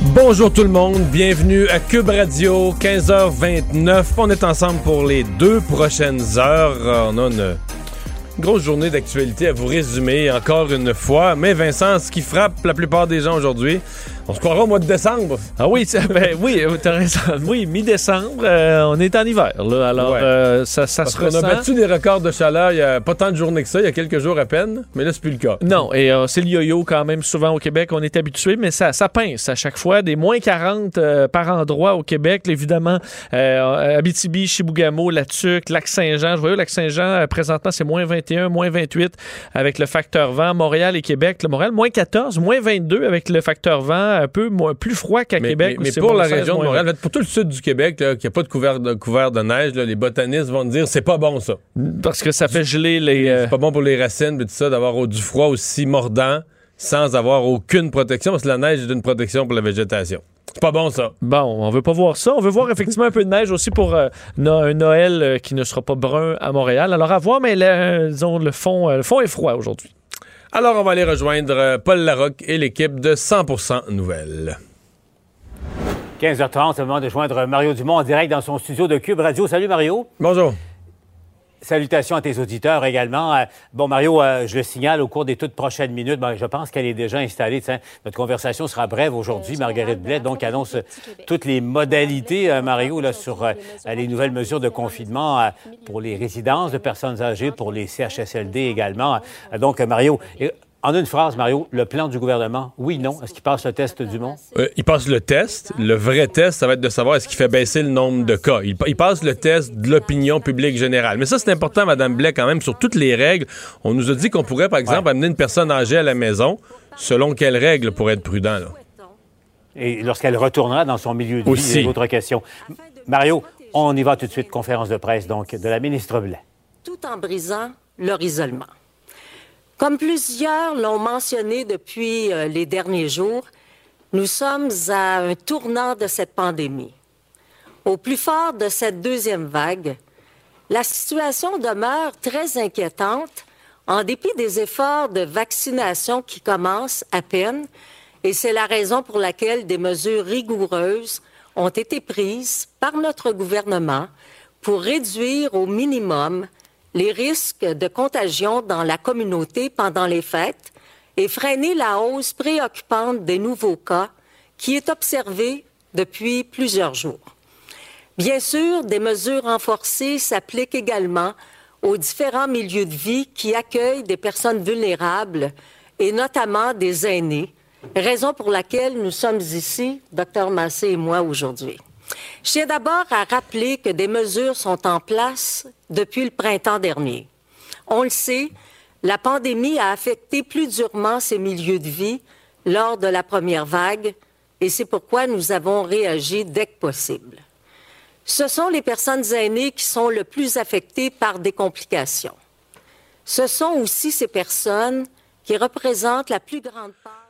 Bonjour tout le monde, bienvenue à Cube Radio, 15h29. On est ensemble pour les deux prochaines heures. On a une grosse journée d'actualité à vous résumer encore une fois. Mais Vincent, ce qui frappe la plupart des gens aujourd'hui, on se croira au mois de décembre. Ah oui, ben, oui, t'as raison. Oui, mi-décembre, euh, on est en hiver. Là, alors, Ouais. euh, ça, ça se On ressent. a battu des records de chaleur il y a pas tant de journées que ça, il y a quelques jours à peine, mais là c'est plus le cas. Non, et euh, c'est le yo-yo quand même souvent au Québec, on est habitué, mais ça, ça pince à chaque fois. Des moins 40 euh, par endroit au Québec, évidemment. Abitibi, Chibougamau, La Tuque, Lac-Saint-Jean. Je vois Lac-Saint-Jean, présentement, c'est moins 21, moins 28 avec le facteur vent. Montréal et Québec. Le Montréal, moins 14, moins 22 avec le facteur vent, un peu moins, plus froid qu'à Québec. mais- pour la 16, région de Montréal, pour tout le sud du Québec, là, qui n'a pas de couvert, de couvert de neige, là, les botanistes vont dire c'est pas bon ça. 20. Parce que ça fait geler les... euh, C'est pas bon pour les racines, mais tout ça, d'avoir du froid aussi mordant sans avoir aucune protection, parce que la neige est une protection pour la végétation. C'est pas bon ça. Bon, on veut pas voir ça. On veut voir effectivement un peu de neige aussi pour euh, no- un Noël euh, qui ne sera pas brun à Montréal. Alors à voir, mais le, disons, le fond, euh, le fond est froid aujourd'hui. Alors, on va aller rejoindre euh, Paul Larocque et l'équipe de 100% Nouvelles. 15h30, c'est le moment de joindre Mario Dumont en direct dans son studio de Cube Radio. Salut Mario. Bonjour. Salutations à tes auditeurs également. Euh, bon, Mario, euh, je le signale au cours des toutes prochaines minutes. Ben, je pense qu'elle est déjà installée. Notre conversation sera brève aujourd'hui. Marguerite Blais, donc, annonce euh, toutes les modalités, euh, Mario, là, sur euh, les nouvelles mesures de confinement euh, pour les résidences de personnes âgées, pour les CHSLD également. Euh, donc, euh, Mario, et- en une phrase, Mario, le plan du gouvernement, oui, non, est-ce qu'il passe le test du monde? Euh, il passe le test. Le vrai test, ça va être de savoir est-ce qu'il fait baisser le nombre de cas. Il, pa- il passe le test de l'opinion publique générale. Mais ça, c'est important, Madame Blais, quand même, sur toutes les règles. On nous a dit qu'on pourrait, par exemple, Ouais. amener une personne âgée à la maison. Selon quelles règles pour être prudent, là? Et lorsqu'elle retournera dans son milieu de Aussi. vie, autre question. Mario, on y va tout de suite, conférence de presse donc de la ministre Blais. tout en brisant leur isolement. Comme plusieurs l'ont mentionné depuis euh, les derniers jours, nous sommes à un tournant de cette pandémie. Au plus fort de cette deuxième vague, la situation demeure très inquiétante en dépit des efforts de vaccination qui commencent à peine, et c'est la raison pour laquelle des mesures rigoureuses ont été prises par notre gouvernement pour réduire au minimum les risques de contagion dans la communauté pendant les fêtes et freiner la hausse préoccupante des nouveaux cas qui est observée depuis plusieurs jours. Bien sûr, des mesures renforcées s'appliquent également aux différents milieux de vie qui accueillent des personnes vulnérables et notamment des aînés, raison pour laquelle nous sommes ici, Dr Massé et moi, aujourd'hui. Je tiens d'abord à rappeler que des mesures sont en place depuis le printemps dernier. On le sait, la pandémie a affecté plus durement ces milieux de vie lors de la première vague et c'est pourquoi nous avons réagi dès que possible. Ce sont les personnes aînées qui sont le plus affectées par des complications. Ce sont aussi ces personnes qui représentent la plus grande part.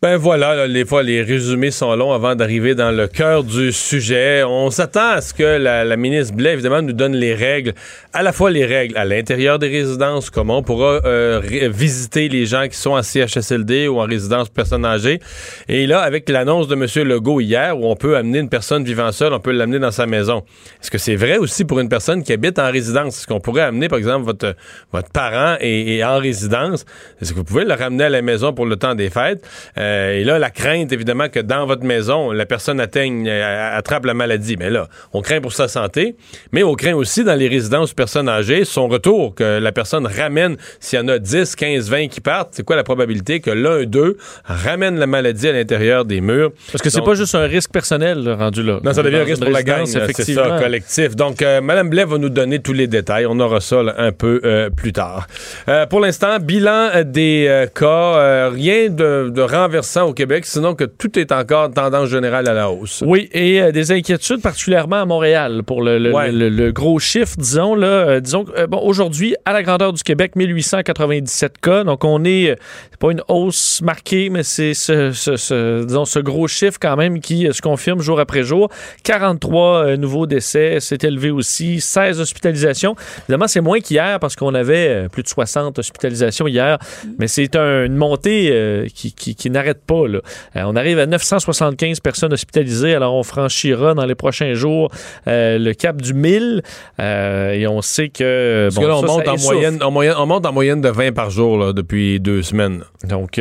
Ben voilà, là, les fois les résumés sont longs avant d'arriver dans le cœur du sujet. On s'attend à ce que la, ministre Blais, évidemment, nous donne les règles, à la fois les règles à l'intérieur des résidences, comment on pourra euh, visiter les gens qui sont en CHSLD ou en résidence personnes âgées. Et là, avec l'annonce de M. Legault hier, où on peut amener une personne vivant seule, on peut l'amener dans sa maison. Est-ce que c'est vrai aussi pour une personne qui habite en résidence? Est-ce qu'on pourrait amener, par exemple, votre, votre parent est en résidence? Est-ce que vous pouvez le ramener à la maison pour le temps des fêtes? Euh, et là, la crainte, évidemment, que dans votre maison, la personne atteigne, euh, attrape la maladie. Mais là, on craint pour sa santé, mais on craint aussi dans les résidences personnes âgées, son retour, que la personne ramène, s'il y en a 10, 15, 20 qui partent, c'est quoi la probabilité que l'un, deux ramène la maladie à l'intérieur des murs? Parce que c'est pas juste un risque personnel là, rendu là. non, ça devient un risque pour la gang, c'est ça, collectif. Donc, euh, Mme Blais va nous donner tous les détails. On aura ça là, un peu euh, plus tard. Euh, pour l'instant, bilan euh, des euh, cas, euh, rien de, de versant au Québec, sinon que tout est encore tendance générale à la hausse. Oui, et euh, des inquiétudes particulièrement à Montréal pour le, le, gros chiffre, disons. Là, euh, disons bon, aujourd'hui, à la grandeur du Québec, 1897 cas. Donc, on est, c'est pas une hausse marquée, mais c'est ce, ce, disons, ce gros chiffre quand même qui se confirme jour après jour. 43 nouveaux décès, c'est élevé aussi. 16 hospitalisations. Évidemment, c'est moins qu'hier parce qu'on avait plus de 60 hospitalisations hier, mais c'est une montée euh, qui, qui, n'arrête pas. Là. Euh, on arrive à 975 personnes hospitalisées, alors on franchira dans les prochains jours euh, le cap du 1000 et on sait que... Bon, on, monte en moyenne, en moyenne, on monte en moyenne de 20 par jour là, depuis deux semaines. Donc,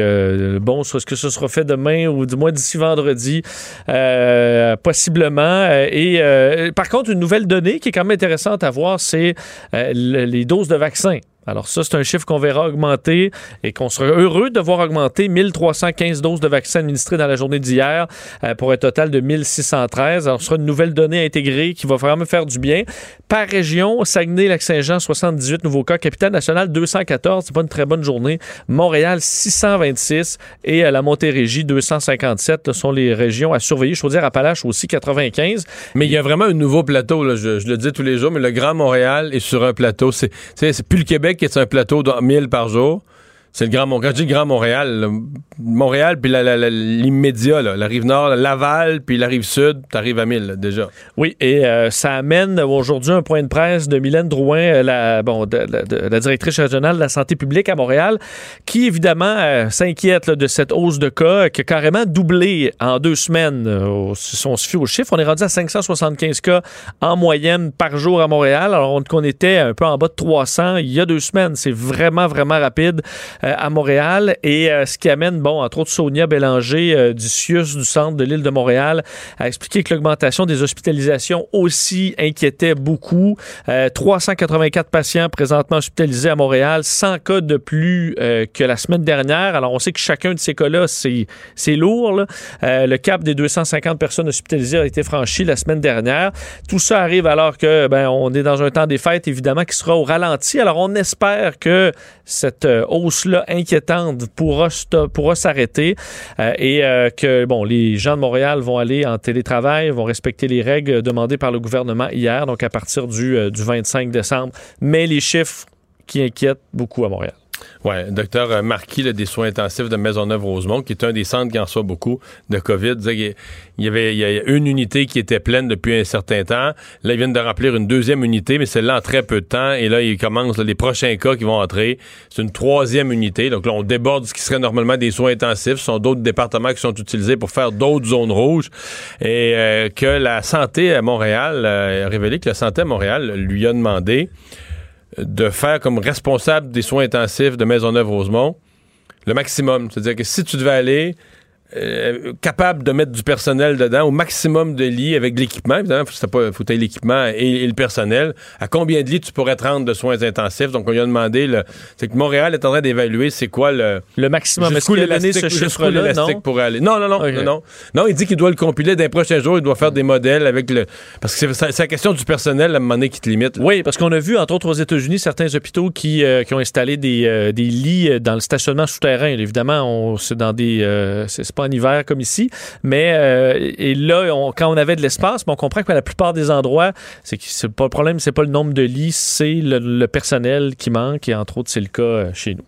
bon, est-ce que ce sera fait demain ou du moins d'ici vendredi? possiblement. Et par contre, une nouvelle donnée qui est quand même intéressante à voir, c'est les doses de vaccins. Alors ça, c'est un chiffre qu'on verra augmenter et qu'on sera heureux de voir augmenter 1315 doses de vaccins administrées dans la journée d'hier euh, pour un total de 1613. Alors ce sera une nouvelle donnée intégrée qui va vraiment faire du bien. Par région, Saguenay-Lac-Saint-Jean, 78 nouveaux cas. Capitale-Nationale, 214. C'est pas une très bonne journée. Montréal, 626. Et à la Montérégie, 257. Ce sont les régions à surveiller. Je veux dire, Appalaches aussi, 95. Mais il y a vraiment un nouveau plateau. Là. Je, je, le dis tous les jours, mais le Grand Montréal est sur un plateau. C'est plus le Québec qui est un plateau de 1000 par jour. C'est le Grand Montréal. Je dis Grand Montréal, Montréal, puis l'immédiat, la, la, rive nord, Laval, puis la rive sud, t'arrives à 1000 déjà. Oui, et euh, ça amène aujourd'hui un point de presse de Mylène Drouin, euh, la, bon, la directrice régionale de la santé publique à Montréal, qui évidemment euh, s'inquiète de cette hausse de cas qui a carrément doublé en deux semaines. si on se fie aux chiffres, on est rendu à 575 cas en moyenne par jour à Montréal, alors qu'on était un peu en bas de 300 il y a deux semaines. C'est vraiment, vraiment rapide. À Montréal et euh, ce qui amène, bon, entre autres Sonia Bélanger euh, du CIUS du centre de l'île de Montréal a expliqué que l'augmentation des hospitalisations aussi inquiétait beaucoup. 384 patients présentement hospitalisés à Montréal, 100 cas de plus que la semaine dernière. Alors on sait que chacun de ces cas-là, c'est lourd. le cap des 250 personnes hospitalisées a été franchi la semaine dernière. Tout ça arrive alors que ben, on est dans un temps des fêtes, évidemment, qui sera au ralenti. Alors on espère que cette inquiétante pourra, pourra s'arrêter euh, et euh, que bon, les gens de Montréal vont aller en télétravail, vont respecter les règles demandées par le gouvernement hier, donc à partir du, euh, du 25 décembre. Mais les chiffres qui inquiètent beaucoup à Montréal. Oui, docteur Marquis des soins intensifs de Maisonneuve-Rosemont, qui est un des centres qui en reçoit beaucoup de COVID, disait il y avait une unité qui était pleine depuis un certain temps. Là, ils viennent de remplir une deuxième unité, mais celle-là en très peu de temps. Et là, ils commencent les prochains cas qui vont entrer. C'est une troisième unité. Donc là, on déborde ce qui serait normalement des soins intensifs. Ce sont d'autres départements qui sont utilisés pour faire d'autres zones rouges. Et euh, que la santé à Montréal euh, a révélé que la santé à Montréal lui a demandé de faire comme responsable des soins intensifs de Maisonneuve-Rosemont le maximum. C'est-à-dire que si tu devais aller euh, capable de mettre du personnel dedans, au maximum de lits avec l'équipement. Évidemment, il faut, faut l'équipement et, le personnel. À combien de lits tu pourrais te rendre de soins intensifs? Donc, on lui a demandé, c'est que Montréal est en train d'évaluer c'est quoi le... Le maximum. Est-ce qu'il a ce chiffre-là, non? pour aller? Non, non, non, non, non. il dit qu'il doit le compiler d'un prochain jour. Il doit faire des modèles avec le... Parce que c'est la question du personnel, à un moment donné, qui te limite. Oui, parce qu'on a vu, entre autres, aux États-Unis, certains hôpitaux qui, euh, qui ont installé des, euh, des lits dans le stationnement souterrain. Évidemment, c'est dans des... pas en hiver comme ici. Mais euh, et là, quand on avait de l'espace, on comprend que la plupart des endroits, c'est pas le problème, c'est pas le nombre de lits, c'est le, personnel qui manque. Et entre autres, c'est le cas euh, chez nous.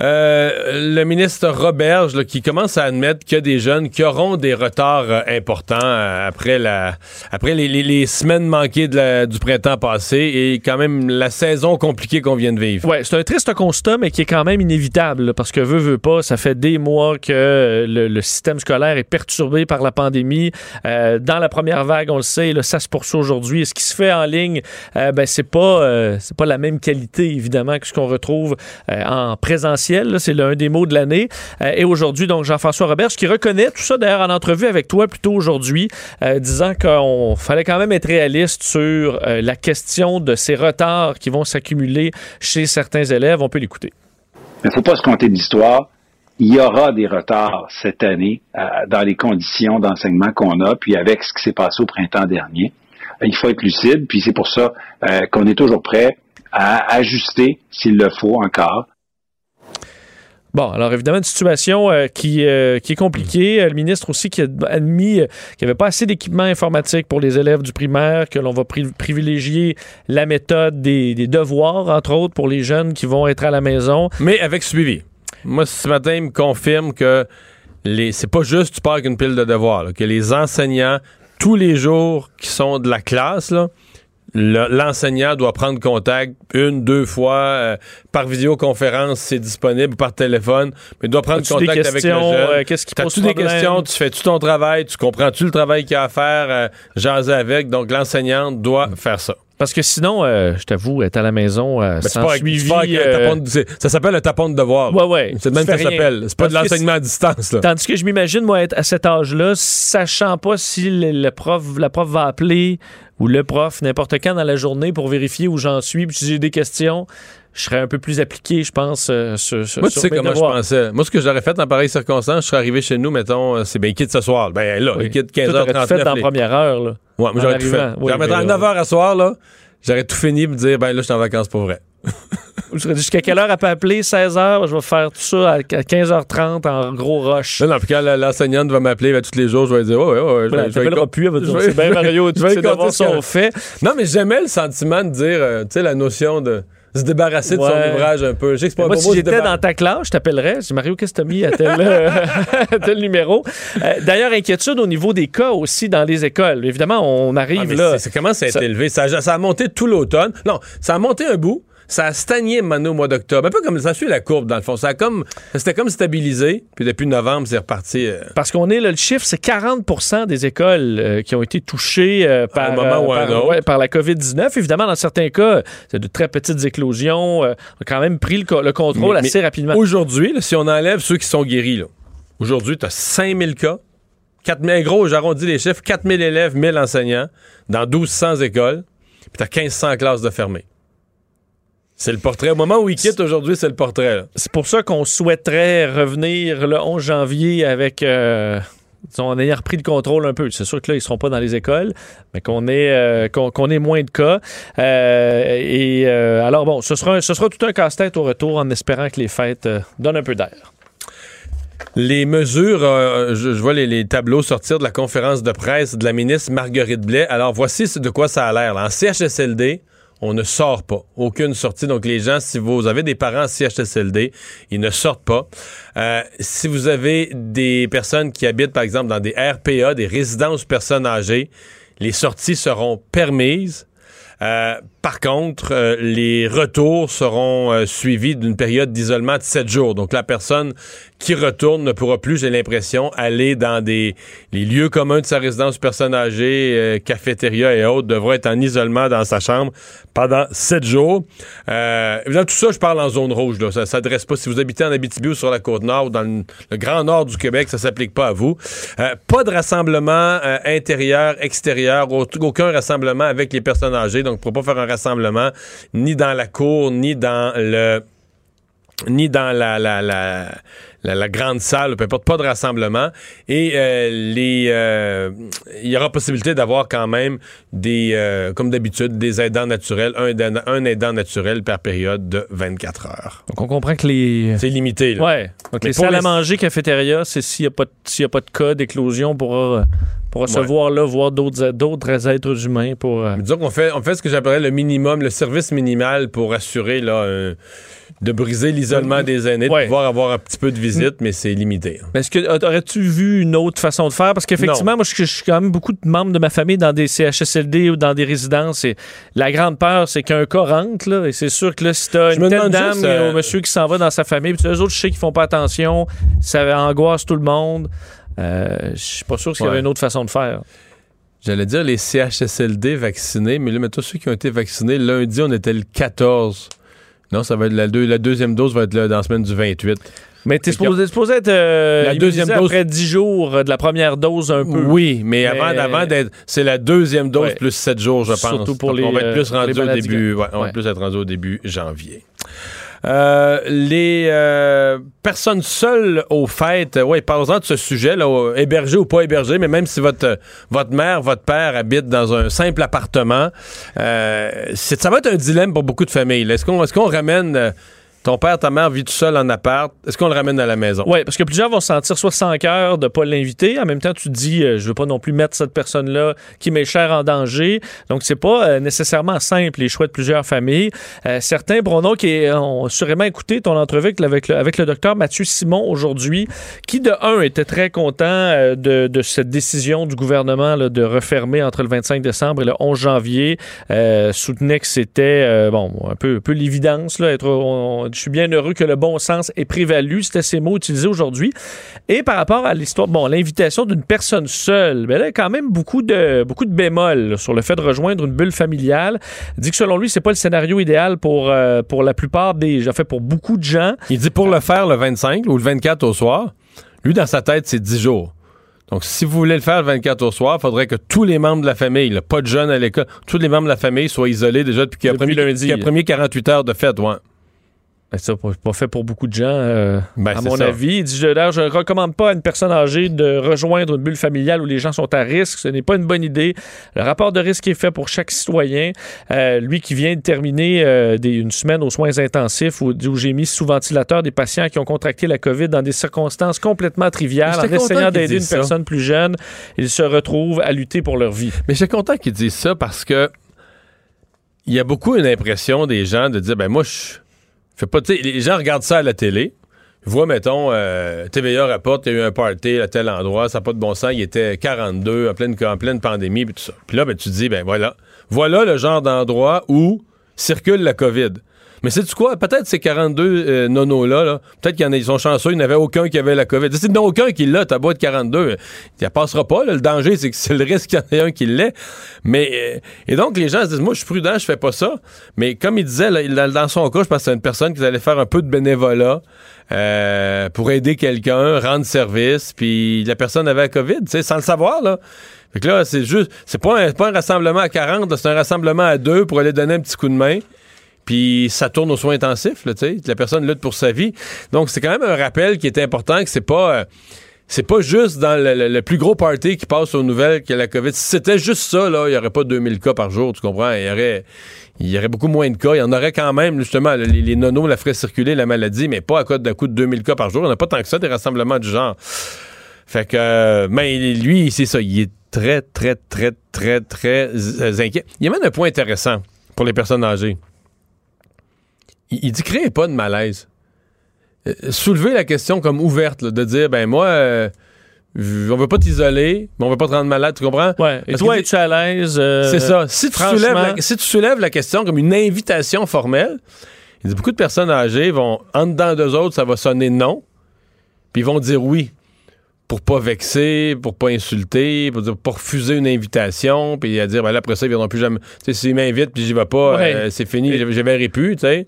Euh, le ministre Roberge qui commence à admettre qu'il y a des jeunes qui auront des retards euh, importants euh, après les, semaines manquées du printemps passé et quand même la saison compliquée qu'on vient de vivre. Ouais, c'est un triste constat, mais qui est quand même inévitable parce que veut veut pas, ça fait des mois que le, système scolaire est perturbé par la pandémie. dans la première vague, on le sait, là, ça se poursuit aujourd'hui. Ce qui se fait en ligne, ben c'est pas c'est pas la même qualité évidemment que ce qu'on retrouve en présentiel c'est l'un des mots de l'année. Euh, et aujourd'hui, donc, Jean-François Robert, qui reconnaît tout ça d'ailleurs en entrevue avec toi plutôt aujourd'hui, euh, disant qu'on fallait quand même être réaliste sur euh, la question de ces retards qui vont s'accumuler chez certains élèves. On peut l'écouter. Il ne faut pas se compter de l'histoire. Il y aura des retards cette année dans les conditions d'enseignement qu'on a, puis avec ce qui s'est passé au printemps dernier. Il faut être lucide, puis c'est pour ça qu'on est toujours prêt à ajuster, s'il le faut encore, Bon, alors évidemment, une situation euh, qui, euh, qui est compliquée. Le ministre aussi qui a admis euh, qu'il n'y avait pas assez d'équipement informatique pour les élèves du primaire, que l'on va pri- privilégier la méthode des, devoirs, entre autres, pour les jeunes qui vont être à la maison. Mais avec suivi. Moi, ce matin, il me confirme que les c'est pas juste tu pars avec une pile de devoirs, que les enseignants, tous les jours qui sont de la classe, l'enseignant doit prendre contact une, deux fois euh, par vidéoconférence, c'est disponible, par téléphone, mais il doit prendre contact avec le jeune. euh, qu'est-ce qui pose T'as-tu des questions? Tu fais-tu ton travail? Tu comprends-tu le travail qu'il y a à faire? euh, jaser avec? Donc, l'enseignante doit faire ça. Parce que sinon, euh, je t'avoue, être à la maison euh, Ben, sans pas suivi... pas euh, de- c'est- ça s'appelle un tapon de devoir. Ouais, ouais. C'est même ça s'appelle. C'est pas de l'enseignement à distance. Là. Tandis que je m'imagine, moi, être à cet âge-là, sachant pas si le, le prof, la prof va appeler ou le prof n'importe quand dans la journée pour vérifier où j'en suis, puis si j'ai des questions, je serais un peu plus appliqué, je pense, euh, sur, sur, Moi, tu sur sais mes comment devoirs. je pensais. Moi, ce que j'aurais fait dans pareille circonstance, je serais arrivé chez nous, mettons, euh, c'est bien, il quitte ce soir. Ben là, Oui. il quitte Toi, t'aurais tout 15h39. fait les- première heure, là. Ouais, moi, en j'aurais tout fait. arrivant? Oui, J'aurais à mais, 9h à soir, là. J'aurais tout fini me dire, ben là, je suis en vacances pour vrai. Jusqu'à quelle heure elle peut appeler? 16 h je vais faire tout ça à 15h30 en gros rush. Non, non, puis quand l'enseignante va m'appeler ben, tous les jours, je vais dire, ouais, ouais, ouais. je vais- Voilà, je vais t'appelleras con- plus, elle va dire, c'est bien Mario, devoirs ce qu'elle- sont faits. Non, mais j'aimais le sentiment de dire, euh, tu sais, la notion de se débarrasser de son Ouais. ouvrage un peu. Sais pas Moi, si j'étais dans ta classe, je t'appellerais. Je dis, Mario, qu'est-ce que t'as mis à tel, euh, à tel numéro? Euh, D'ailleurs, inquiétude au niveau des cas aussi dans les écoles. Évidemment, on Ah, arrive mais là. c'est- Ça commence à être Ça- élevé? Ça, a- ça a monté tout l'automne. Non, ça a monté un bout. Ça a stagné maintenant au mois d'octobre. Un peu comme ça suit la courbe, dans le fond. Ça a comme, c'était comme stabilisé. Puis depuis novembre, c'est reparti. euh, Parce qu'on est là, le chiffre, c'est 40% des écoles euh, qui ont été touchées euh, par, moment ou par, autre. ouais, par la COVID-19. Évidemment, dans certains cas, c'est de très petites éclosions. on a quand même pris le, co- le contrôle Mais- assez rapidement. Aujourd'hui, si on enlève ceux qui sont guéris, aujourd'hui, tu as 5000 cas. 4000, gros, j'arrondis les chiffres, 4000 élèves, 1000 enseignants dans 1200 écoles. Puis tu as 1500 classes de fermées. C'est le portrait. Au moment où ils quittent aujourd'hui, c'est le portrait. C'est pour ça qu'on souhaiterait revenir le 11 janvier avec. euh, disons, en ayant repris le contrôle un peu. C'est sûr que là, ils ne seront pas dans les écoles, mais qu'on ait, euh, qu'on, qu'on ait moins de cas. Euh, et alors, bon, ce sera, ce sera tout un casse-tête au retour en espérant que les fêtes donnent un peu d'air. Les mesures, euh, je, je vois les, les tableaux sortir de la conférence de presse de la ministre Marguerite Blais. Alors, voici de quoi ça a l'air. En CHSLD, on ne sort pas. Aucune sortie. Donc, les gens, si vous avez des parents en CHSLD, ils ne sortent pas. Euh, si vous avez des personnes qui habitent, par exemple, dans des RPA, des résidences personnes âgées, les sorties seront permises. Euh, par contre, euh, les retours seront suivis d'une période d'isolement de 7 jours. Donc, la personne qui retourne ne pourra plus, j'ai l'impression, aller dans des les lieux communs de sa résidence personne âgée, euh, cafétéria et autres, devra être en isolement dans sa chambre pendant 7 jours. Euh, évidemment, tout ça, je parle en zone rouge. Là. Ça s'adresse pas. Si vous habitez en Abitibi ou sur la Côte-Nord ou dans le, grand nord du Québec, ça s'applique pas à vous. Euh, pas de rassemblement euh, intérieur, extérieur, au- aucun rassemblement avec les personnes âgées. Donc, pour pas faire un rassemblement ni dans la cour, ni dans le ni dans la, la, la, la, la grande salle, peu importe, pas de rassemblement. Et euh, les, euh, il y aura possibilité d'avoir quand même des, euh, comme d'habitude, des aidants naturels, un aidant, un aidant naturel par période de 24 heures. Donc, on comprend que les. C'est limité. Là. Ouais. Donc, les pour salles les- à manger, cafétéria, c'est s'il n'y a, pas s'il a pas de cas d'éclosion, on pourra, pourra se Ouais. voir là, voir d'autres, d'autres êtres humains pour. euh, disons qu'on fait, on fait ce que j'appellerais le minimum, le service minimal pour assurer là, un- de briser l'isolement des aînés, Ouais. de pouvoir avoir un petit peu de visite, mais c'est limité. hein. Mais est-ce que aurais-tu vu une autre façon de faire? Parce qu'effectivement, Non. moi, je, je suis quand même beaucoup de membres de ma famille dans des CHSLD ou dans des résidences. Et la grande peur, c'est qu'un cas rentre, là, et c'est sûr que là, si t'as Je une telle dame juste, ou euh, un monsieur qui s'en va dans sa famille, puis eux autres, je sais qu'ils font pas attention, ça angoisse tout le monde. Euh, je suis pas sûr qu'il y avait Ouais. une autre façon de faire. J'allais dire les CHSLD vaccinés, mais là, mais tous ceux qui ont été vaccinés, lundi, on était le 14. Non, ça va être la, deux- la deuxième dose va être là, dans la semaine du 28. Mais t'es supposé, supposé être euh, La deuxième dose- après 10 jours euh, de la première dose un peu. Oui, mais, avant, Mais- avant d'être. C'est la deuxième dose Ouais. plus 7 jours, je pense. Surtout pour Donc, les, On va être euh, plus rendu au début. ouais, on va Ouais. plus être rendu au début janvier. Euh, les euh, personnes seules aux fêtes, oui, parlons-en de ce sujet, là, au- hébergé ou pas hébergé, mais même si votre, votre mère, votre père habite dans un simple appartement, euh, ça va être un dilemme pour beaucoup de familles. Est-ce qu'on est-ce qu'on ramène euh, ton père, ta mère vit tout seul en appart, est-ce qu'on le ramène à la maison? Oui, parce que plusieurs vont se sentir soit sans cœur de ne pas l'inviter. En même temps, tu te dis, euh, je veux pas non plus mettre cette personne-là qui m'est chère en danger. Donc, c'est pas euh, nécessairement simple, les choix de plusieurs familles. Euh, certains, Bruno, qui ont sûrement écouté ton entrevue avec le, avec le docteur Mathieu Simon aujourd'hui, qui, de un, était très content de, de, cette décision du gouvernement là, de refermer entre le 25 décembre et le 11 janvier, soutenait que c'était, bon, un peu, un peu l'évidence, là, être, je suis bien heureux que le bon sens ait prévalu. C'était ces mots utilisés aujourd'hui. Et par rapport à l'histoire, bon, l'invitation d'une personne seule, ben là, il y a quand même beaucoup de, beaucoup de bémols sur le fait de rejoindre une bulle familiale. Il dit que selon lui, c'est pas le scénario idéal pour, euh, pour la plupart des gens, fait pour beaucoup de gens. Il dit pour le faire le 25 ou le 24 au soir, lui, dans sa tête, c'est 10 jours. Donc, si vous voulez le faire le 24 au soir, il faudrait que tous les membres de la famille, pas de jeunes à l'école, tous les membres de la famille soient isolés déjà depuis qu'il y a, premier, lundi. premier 48 heures de fête. Ouais. Ben, ça pas fait pour beaucoup de gens, euh, ben, à mon avis. Il dit, je ne recommande pas à une personne âgée de rejoindre une bulle familiale où les gens sont à risque. Ce n'est pas une bonne idée. Le rapport de risque est fait pour chaque citoyen. Euh, lui qui vient de terminer euh, une semaine aux soins intensifs où, j'ai mis sous ventilateur des patients qui ont contracté la COVID dans des circonstances complètement triviales en essayant d'aider une personne plus jeune. Ils se retrouvent à lutter pour leur vie. Mais je suis content qu'ils disent ça parce que il y a beaucoup une impression des gens de dire, ben moi, je pas, les gens regardent ça à la télé. Voient, mettons, euh, TVA rapporte qu'il y a eu un party à tel endroit, ça n'a pas de bon sens, il était 42 en pleine, en pleine pandémie, puis tout ça. Puis là, ben, tu te dis, ben voilà. Voilà le genre d'endroit où circule la COVID. Mais c'est tu quoi? Peut-être ces 42 euh, nonos-là, -là, peut être qu'ils ils sont chanceux, il n'y avait aucun qui avait la COVID. C'est non aucun qui l'a, ta boîte 42. Il ne passera pas. le danger, c'est que c'est le risque qu'il y en ait un qui l'ait. Mais, euh, et donc, les gens se disent, moi, je suis prudent, je fais pas ça. Mais comme il disait, là, dans son cas, je pense que c'est une personne qui allait faire un peu de bénévolat. Euh, pour aider quelqu'un, rendre service, puis la personne avait la COVID, sans le savoir, là. Fait que là, c'est juste, c'est pas un, pas un rassemblement à 40, c'est un rassemblement à deux pour aller donner un petit coup de main puis ça tourne aux soins intensifs, là, la personne lutte pour sa vie. Donc, c'est quand même un rappel qui est important que c'est pas... Euh, c'est pas juste dans le, plus gros party qui passe aux nouvelles que la COVID. Si c'était juste ça, là, il n'y aurait pas 2000 cas par jour, tu comprends? Il y aurait, il y aurait beaucoup moins de cas. Il y en aurait quand même, justement, les, nonos la feraient circuler, la maladie, mais pas à cause d'un coup de 2000 cas par jour. Il n'y en a pas tant que ça, des rassemblements du genre. Fait que, euh, mais lui, c'est ça, il est très, très, très, très, très euh, inquiet. Il y a même un point intéressant pour les personnes âgées il, dit créez pas de malaise. Euh, soulever la question comme ouverte, de dire, ben moi, euh, on veut pas t'isoler, mais on veut pas te rendre malade, tu comprends? Ouais. Et toi, es-tu à l'aise? Euh, c'est ça. Si tu, soulèves la, si tu soulèves la question comme une invitation formelle, il dit beaucoup de personnes âgées vont, en dedans d'eux autres, ça va sonner non, puis ils vont dire oui pour pas vexer, pour pas insulter, pour, pour refuser une invitation, puis à dire, ben là, après ça, ils viendront plus jamais. Tu sais, s'ils m'invitent, puis j'y vais pas, euh, c'est fini, verrai plus, tu sais.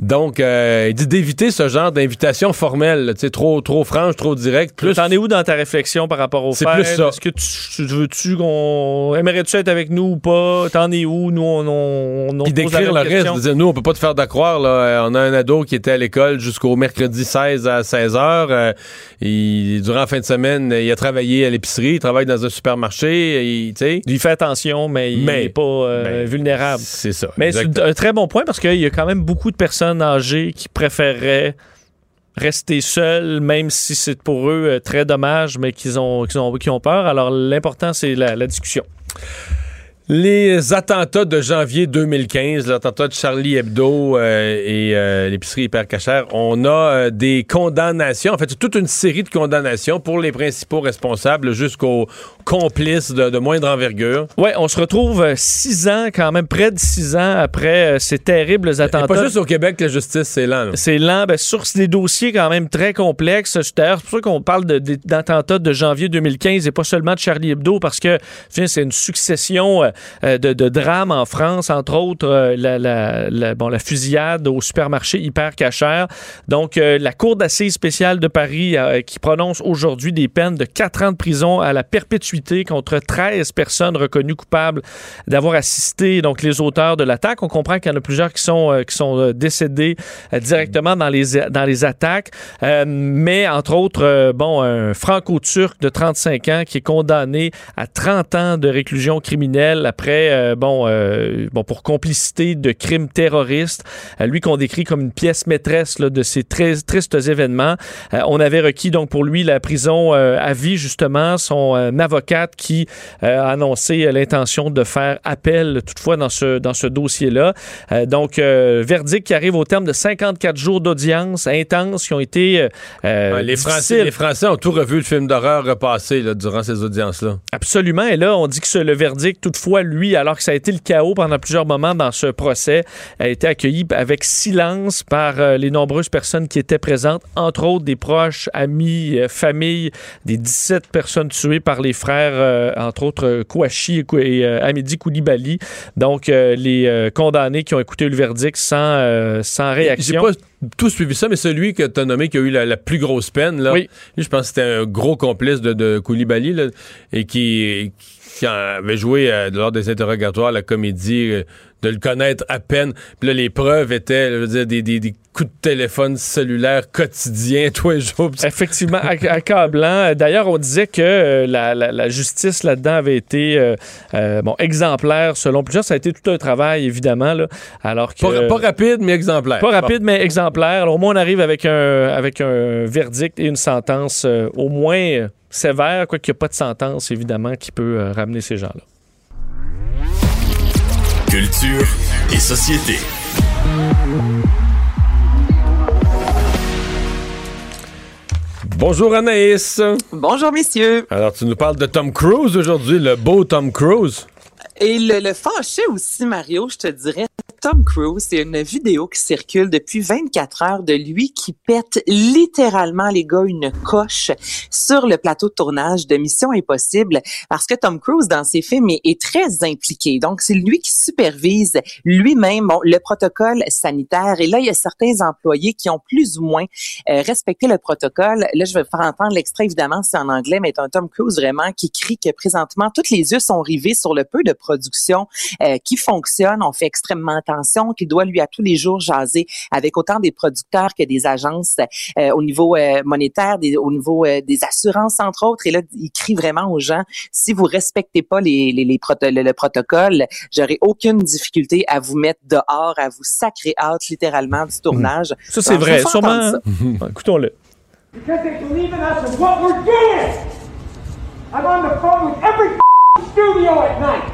Donc, euh, il dit d'éviter ce genre d'invitation formelle, tu sais, trop, trop franche, trop directe. Plus... T'en es où dans ta réflexion par rapport au C'est plus ça. Est-ce que tu, veux-tu qu'on... Aimerais-tu être avec nous ou pas? T'en es où? Nous, on... on, Puis décrire le reste, dire, nous, on peut pas te faire d'accroire, là. On a un ado qui était à l'école jusqu'au mercredi 16 à 16 heures. Euh, il, durant la fin de semaine, il a travaillé à l'épicerie, il travaille dans un supermarché, il, il fait attention, mais il n'est pas euh, ben, vulnérable. C'est ça. Mais c'est un très bon point parce qu'il y a quand même beaucoup de personnes âgés qui préféreraient rester seuls, même si c'est pour eux euh, très dommage, mais qu'ils ont, ont, ont peur. Alors, l'important, c'est la discussion. Les attentats de janvier 2015, l'attentat de Charlie Hebdo euh, et euh, l'épicerie hyper cachère, on a euh, des condamnations, en fait, toute une série de condamnations pour les principaux responsables jusqu'aux complices de, moindre envergure. Oui, on se retrouve six ans, quand même près de six ans après ces terribles attentats. pas juste au Québec, la justice, c'est lent. C'est lent, ben, sur des dossiers quand même très complexes. C'est pour ça qu'on parle d'attentats de, janvier 2015 et pas seulement de Charlie Hebdo, parce que c'est une succession euh, de, de drames en France, entre autres euh, la, la, bon, la fusillade au supermarché hyper cachère. Donc, euh, la Cour d'assises spéciale de Paris qui prononce aujourd'hui des peines de 4 ans de prison à la perpétuité contre 13 personnes reconnues coupables d'avoir assisté donc les auteurs de l'attaque. On comprend qu'il y en a plusieurs qui sont, qui sont décédés directement dans les, dans les attaques. mais, entre autres, bon, un franco-turc de 35 ans qui est condamné à 30 ans de réclusion criminelle criminel après, bon, bon, pour complicité de crimes terroristes. lui qu'on décrit comme une pièce maîtresse là, de ces très tristes événements. on avait requis donc pour lui la prison à vie, justement. Son avocate qui a annoncé l'intention de faire appel toutefois dans ce, dans ce dossier-là. donc, verdict qui arrive au terme de 54 jours d'audience intense qui ont été euh, les, Français, les Français ont tout revu le film d'horreur repassé durant ces audiences-là. Absolument. Et là, on dit que le verdict, toutefois, lui, alors que ça a été le chaos pendant plusieurs moments dans ce procès, a été accueilli avec silence par euh, les nombreuses personnes qui étaient présentes, entre autres des proches, amis, euh, familles, des 17 personnes tuées par les frères, entre autres Kouachi et, Amidi Koulibaly. Donc, les condamnés qui ont écouté le verdict sans, sans réaction tout suivi ça, mais celui que tu as nommé qui a eu la, plus grosse peine, là, oui. je pense que c'était un gros complice de, de Koulibaly là, et qui, qui avait joué euh, lors des interrogatoires la comédie, euh, de le connaître à peine. Puis là, les preuves étaient, je veux dire, des, des, des coups de téléphone cellulaire quotidiens, tous les jours. Effectivement, accablant. D'ailleurs, on disait que euh, la, la, justice là-dedans avait été bon, exemplaire selon plusieurs. Ça a été tout un travail, évidemment. Là, alors que, pas, rapide, mais exemplaire. Pas rapide, mais exemplaire. Alors, au moins, on arrive avec un, avec un verdict et une sentence au moins sévère, quoi qu'il n'y a pas de sentence, évidemment, qui peut euh, ramener ces gens-là. Culture et société. Bonjour Anaïs. Bonjour messieurs. Alors tu nous parles de Tom Cruise aujourd'hui, le beau Tom Cruise. Et le, le fâché aussi, Mario, je te dirais, Tom Cruise, c'est une vidéo qui circule depuis 24 heures de lui qui pète littéralement, les gars, une coche sur le plateau de tournage de Mission Impossible parce que Tom Cruise, dans ses films, est, très impliqué. Donc, c'est lui qui supervise lui-même le protocole sanitaire. Et là, il y a certains employés qui ont plus ou moins euh, respecté le protocole. Là, je vais faire entendre l'extrait, évidemment, c'est en anglais, mais c'est un Tom Cruise vraiment qui crie que présentement, tous les yeux sont rivés sur le peu de production euh, qui fonctionne. On fait extrêmement attention qu'il doit lui à tous les jours jaser avec autant des producteurs que des agences euh, au niveau euh, monétaire, au niveau euh, des assurances entre autres. Et là, il crie vraiment aux gens si vous respectez pas les, les, les le, protocole, j'aurai aucune difficulté à vous mettre dehors, à vous sacrer out littéralement du tournage. Ça c'est vrai, sûrement. Écoutons-le. Because they believe in us and what we're doing. I'm on the phone with every studio at night,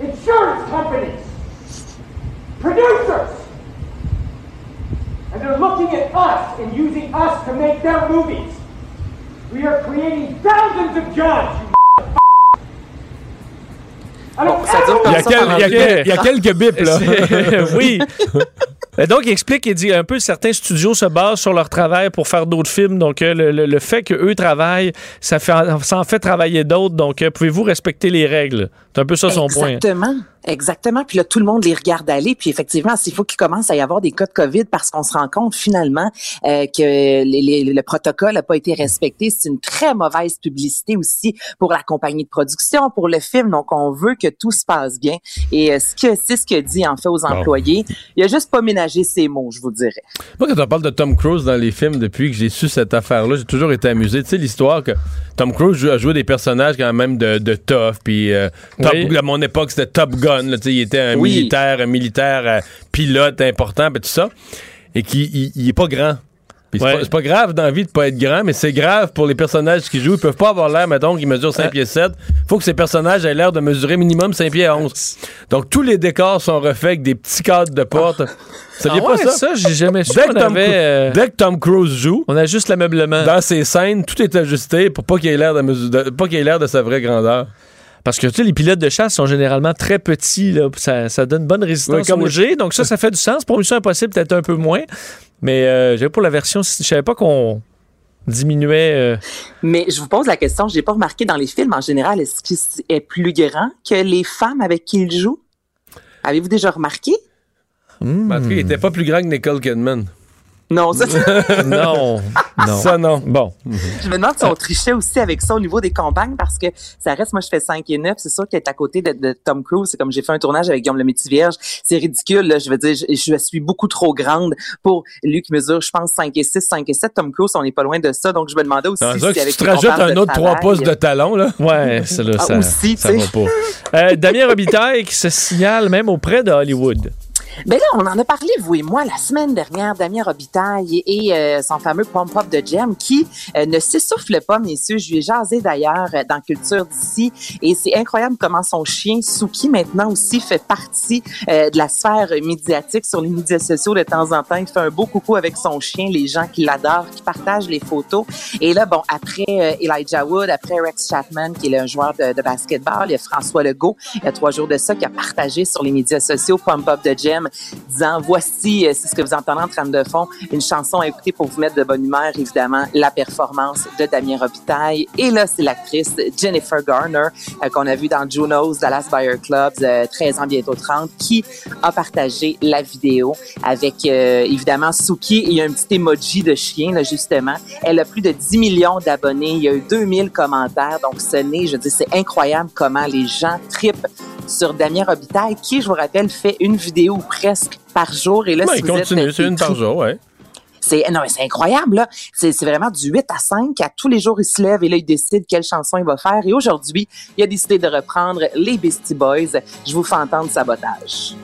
insurance companies. Producers. And they're looking at us and using us to make their movies. We are creating thousands of jobs, Bon, ça dure comme il, y a ça quel, il, y a quel, il y a quelques bips, là. oui. donc, il explique, il dit un peu certains studios se basent sur leur travail pour faire d'autres films. Donc, euh, le, le, le fait qu'eux travaillent, ça, fait, ça en fait travailler d'autres. Donc, euh, pouvez-vous respecter les règles? C'est un peu ça son point. Exactement. Exactement. Puis là, tout le monde les regarde aller. Puis effectivement, s'il faut qu'il commence à y avoir des cas de COVID parce qu'on se rend compte finalement euh, que le protocole n'a pas été respecté, c'est une très mauvaise publicité aussi pour la compagnie de production, pour le film. Donc, on veut que tout se passe bien. Et euh, ce que c'est ce que dit en fait aux employés. Il a juste pas ménagé ses mots, je vous dirais. Moi, quand on parle de Tom Cruise dans les films, depuis que j'ai su cette affaire-là, j'ai toujours été amusé. Tu sais, l'histoire que Tom Cruise a joué des personnages quand même de, de tough. Puis euh, à mon époque, c'était Top Gun il était un militaire, un militaire euh, pilote important, tout ça. Et qui il, est pas grand. C'est pas, grave dans la vie de pas être grand, mais c'est grave pour les personnages qui jouent. Ils peuvent pas avoir l'air, mettons, qu'ils mesurent 5 pieds 7. faut que ces personnages aient l'air de mesurer minimum 5 pieds 11. Donc, tous les décors sont refaits avec des petits cadres de porte. Ça vient ah pas ça? ça j'ai jamais su. Dès, que Tom, euh, dès que Tom Cruise joue, on a juste l'ameublement. Dans ses scènes, tout est ajusté pour pas qu'il ait l'air de, pas qu'il ait l'air de sa vraie grandeur. Parce que tu sais, les pilotes de chasse sont généralement très petits. Là. Ça, ça donne bonne résistance au G. Donc ça, ça fait du sens. Pour Mission Impossible, peut-être un peu moins. Mais euh, pour la version, je savais pas qu'on diminuait. Euh, Mais je vous pose la question, je n'ai pas remarqué dans les films en général, est-ce qu'il est plus grand que les femmes avec qui il joue? Avez-vous déjà remarqué? Hmm. En tout cas, il n'était pas plus grand que Nicole Kidman. Non, ça, non, non. Ça, non. Bon. je me demande si on trichait aussi avec ça au niveau des campagnes parce que ça reste, moi, je fais 5 et 9. C'est sûr qu'être à côté de, de Tom Cruise, c'est comme j'ai fait un tournage avec Guillaume le Métis Vierge. C'est ridicule, là. Je veux dire, je, je suis beaucoup trop grande pour lui qui mesure, je pense, 5 et 6, 5 et 7. Tom Cruise, on n'est pas loin de ça. Donc, je me demandais aussi si avec tu te rajoutes un autre 3 travail- pouces de talon, là. Ouais, c'est là, Ah, ça, aussi, ça va pas. Euh, Damien Robitaille qui se signale même auprès de Hollywood. Ben là, on en a parlé, vous et moi, la semaine dernière, Damien Robitaille et, euh, son fameux Pump-Up de Jam qui euh, ne s'essouffle pas, messieurs. Je lui ai jasé d'ailleurs euh, dans Culture d'ici et c'est incroyable comment son chien, Suki, maintenant aussi fait partie euh, de la sphère médiatique sur les médias sociaux de temps en temps. Il fait un beau coucou avec son chien, les gens qui l'adorent, qui partagent les photos. Et là, bon, après euh, Elijah Wood, après Rex Chapman, qui est un joueur de, de basketball, il y a François Legault, il y a trois jours de ça, qui a partagé sur les médias sociaux Pump-Up de Disant voici, euh, c'est ce que vous entendez en trame de fond, une chanson à écouter pour vous mettre de bonne humeur, évidemment, la performance de Damien Robitaille. Et là, c'est l'actrice Jennifer Garner, euh, qu'on a vu dans Juno's, Dallas Buyer Clubs, euh, 13 ans, bientôt 30, qui a partagé la vidéo avec, euh, évidemment, Suki et un petit emoji de chien, là, justement. Elle a plus de 10 millions d'abonnés, il y a eu 2000 commentaires, donc ce n'est, je dis, c'est incroyable comment les gens tripent sur Damien Robitaille, qui, je vous rappelle, fait une vidéo presque par jour. Et là, si il vous continue, c'est une par jour, ouais. C'est non, mais c'est incroyable là. C'est c'est vraiment du 8 à 5. À tous les jours, il se lève et là, il décide quelle chanson il va faire. Et aujourd'hui, il a décidé de reprendre les Beastie Boys. Je vous fais entendre Sabotage.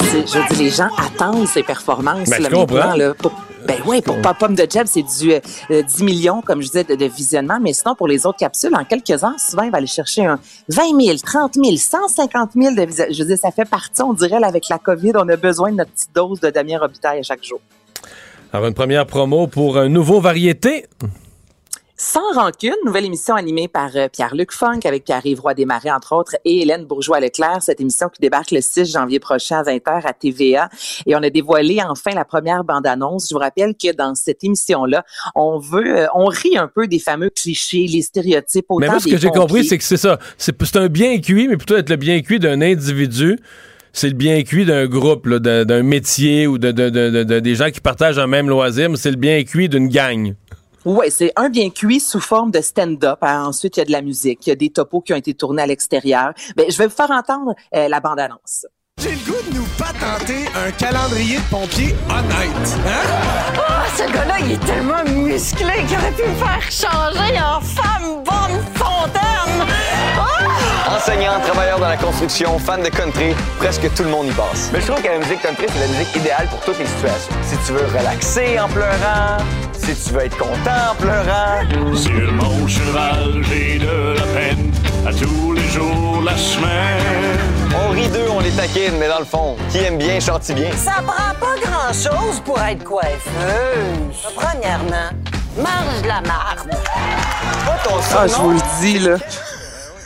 Je dis, les gens attendent ces performances Ben, je là, comprends. maintenant, là, pour- ben oui, pour Pop Pomme de Jeb, c'est du euh, euh, 10 millions, comme je disais, de, de visionnement. Mais sinon, pour les autres capsules, en quelques ans, souvent, il va aller chercher un 20 000, 30 000, 150 000 de visionnement. Je veux dire, ça fait partie, on dirait, là, avec la COVID, on a besoin de notre petite dose de Damien Robitaille à chaque jour. Alors, une première promo pour un nouveau variété. Sans rancune, nouvelle émission animée par euh, Pierre-Luc Funk avec Pierre-Yves Roy Desmarais, entre autres, et Hélène Bourgeois-Leclerc. Cette émission qui débarque le 6 janvier prochain à 20h à TVA. Et on a dévoilé enfin la première bande-annonce. Je vous rappelle que dans cette émission-là, on veut, euh, on rit un peu des fameux clichés, les stéréotypes. Mais autant moi, ce que j'ai compris, c'est que c'est ça. C'est un bien cuit, mais plutôt être le bien cuit d'un individu. C'est le bien cuit d'un groupe, d'un métier ou de, de- de- de- de- des gens qui partagent un même loisir, mais c'est le bien cuit d'une gang. Ouais, c'est un bien cuit sous forme de stand-up. Hein. Ensuite, il y a de la musique, il y a des topos qui ont été tournés à l'extérieur. Ben, je vais vous faire entendre euh, la bande-annonce. J'ai le goût de nous patenter un calendrier de pompiers honnête. Hein? Ah, ce gars-là, il est tellement musclé qu'il aurait pu me faire changer en femme bonne fontaine. Ah! Enseignant, travailleur dans la construction, fan de country, presque tout le monde y passe. Mais je trouve que la musique country, c'est la musique idéale pour toutes les situations. Si tu veux relaxer en pleurant, si tu veux être content en pleurant. Sur mon cheval, j'ai de la peine à tous les jours, la semaine. On rit d'eux, on les taquine, mais dans le fond, qui aime bien chante bien? Ça prend pas grand-chose pour être coiffeuse. Premièrement, mange de la marde. Pas ton Ah, je vous le dis, là.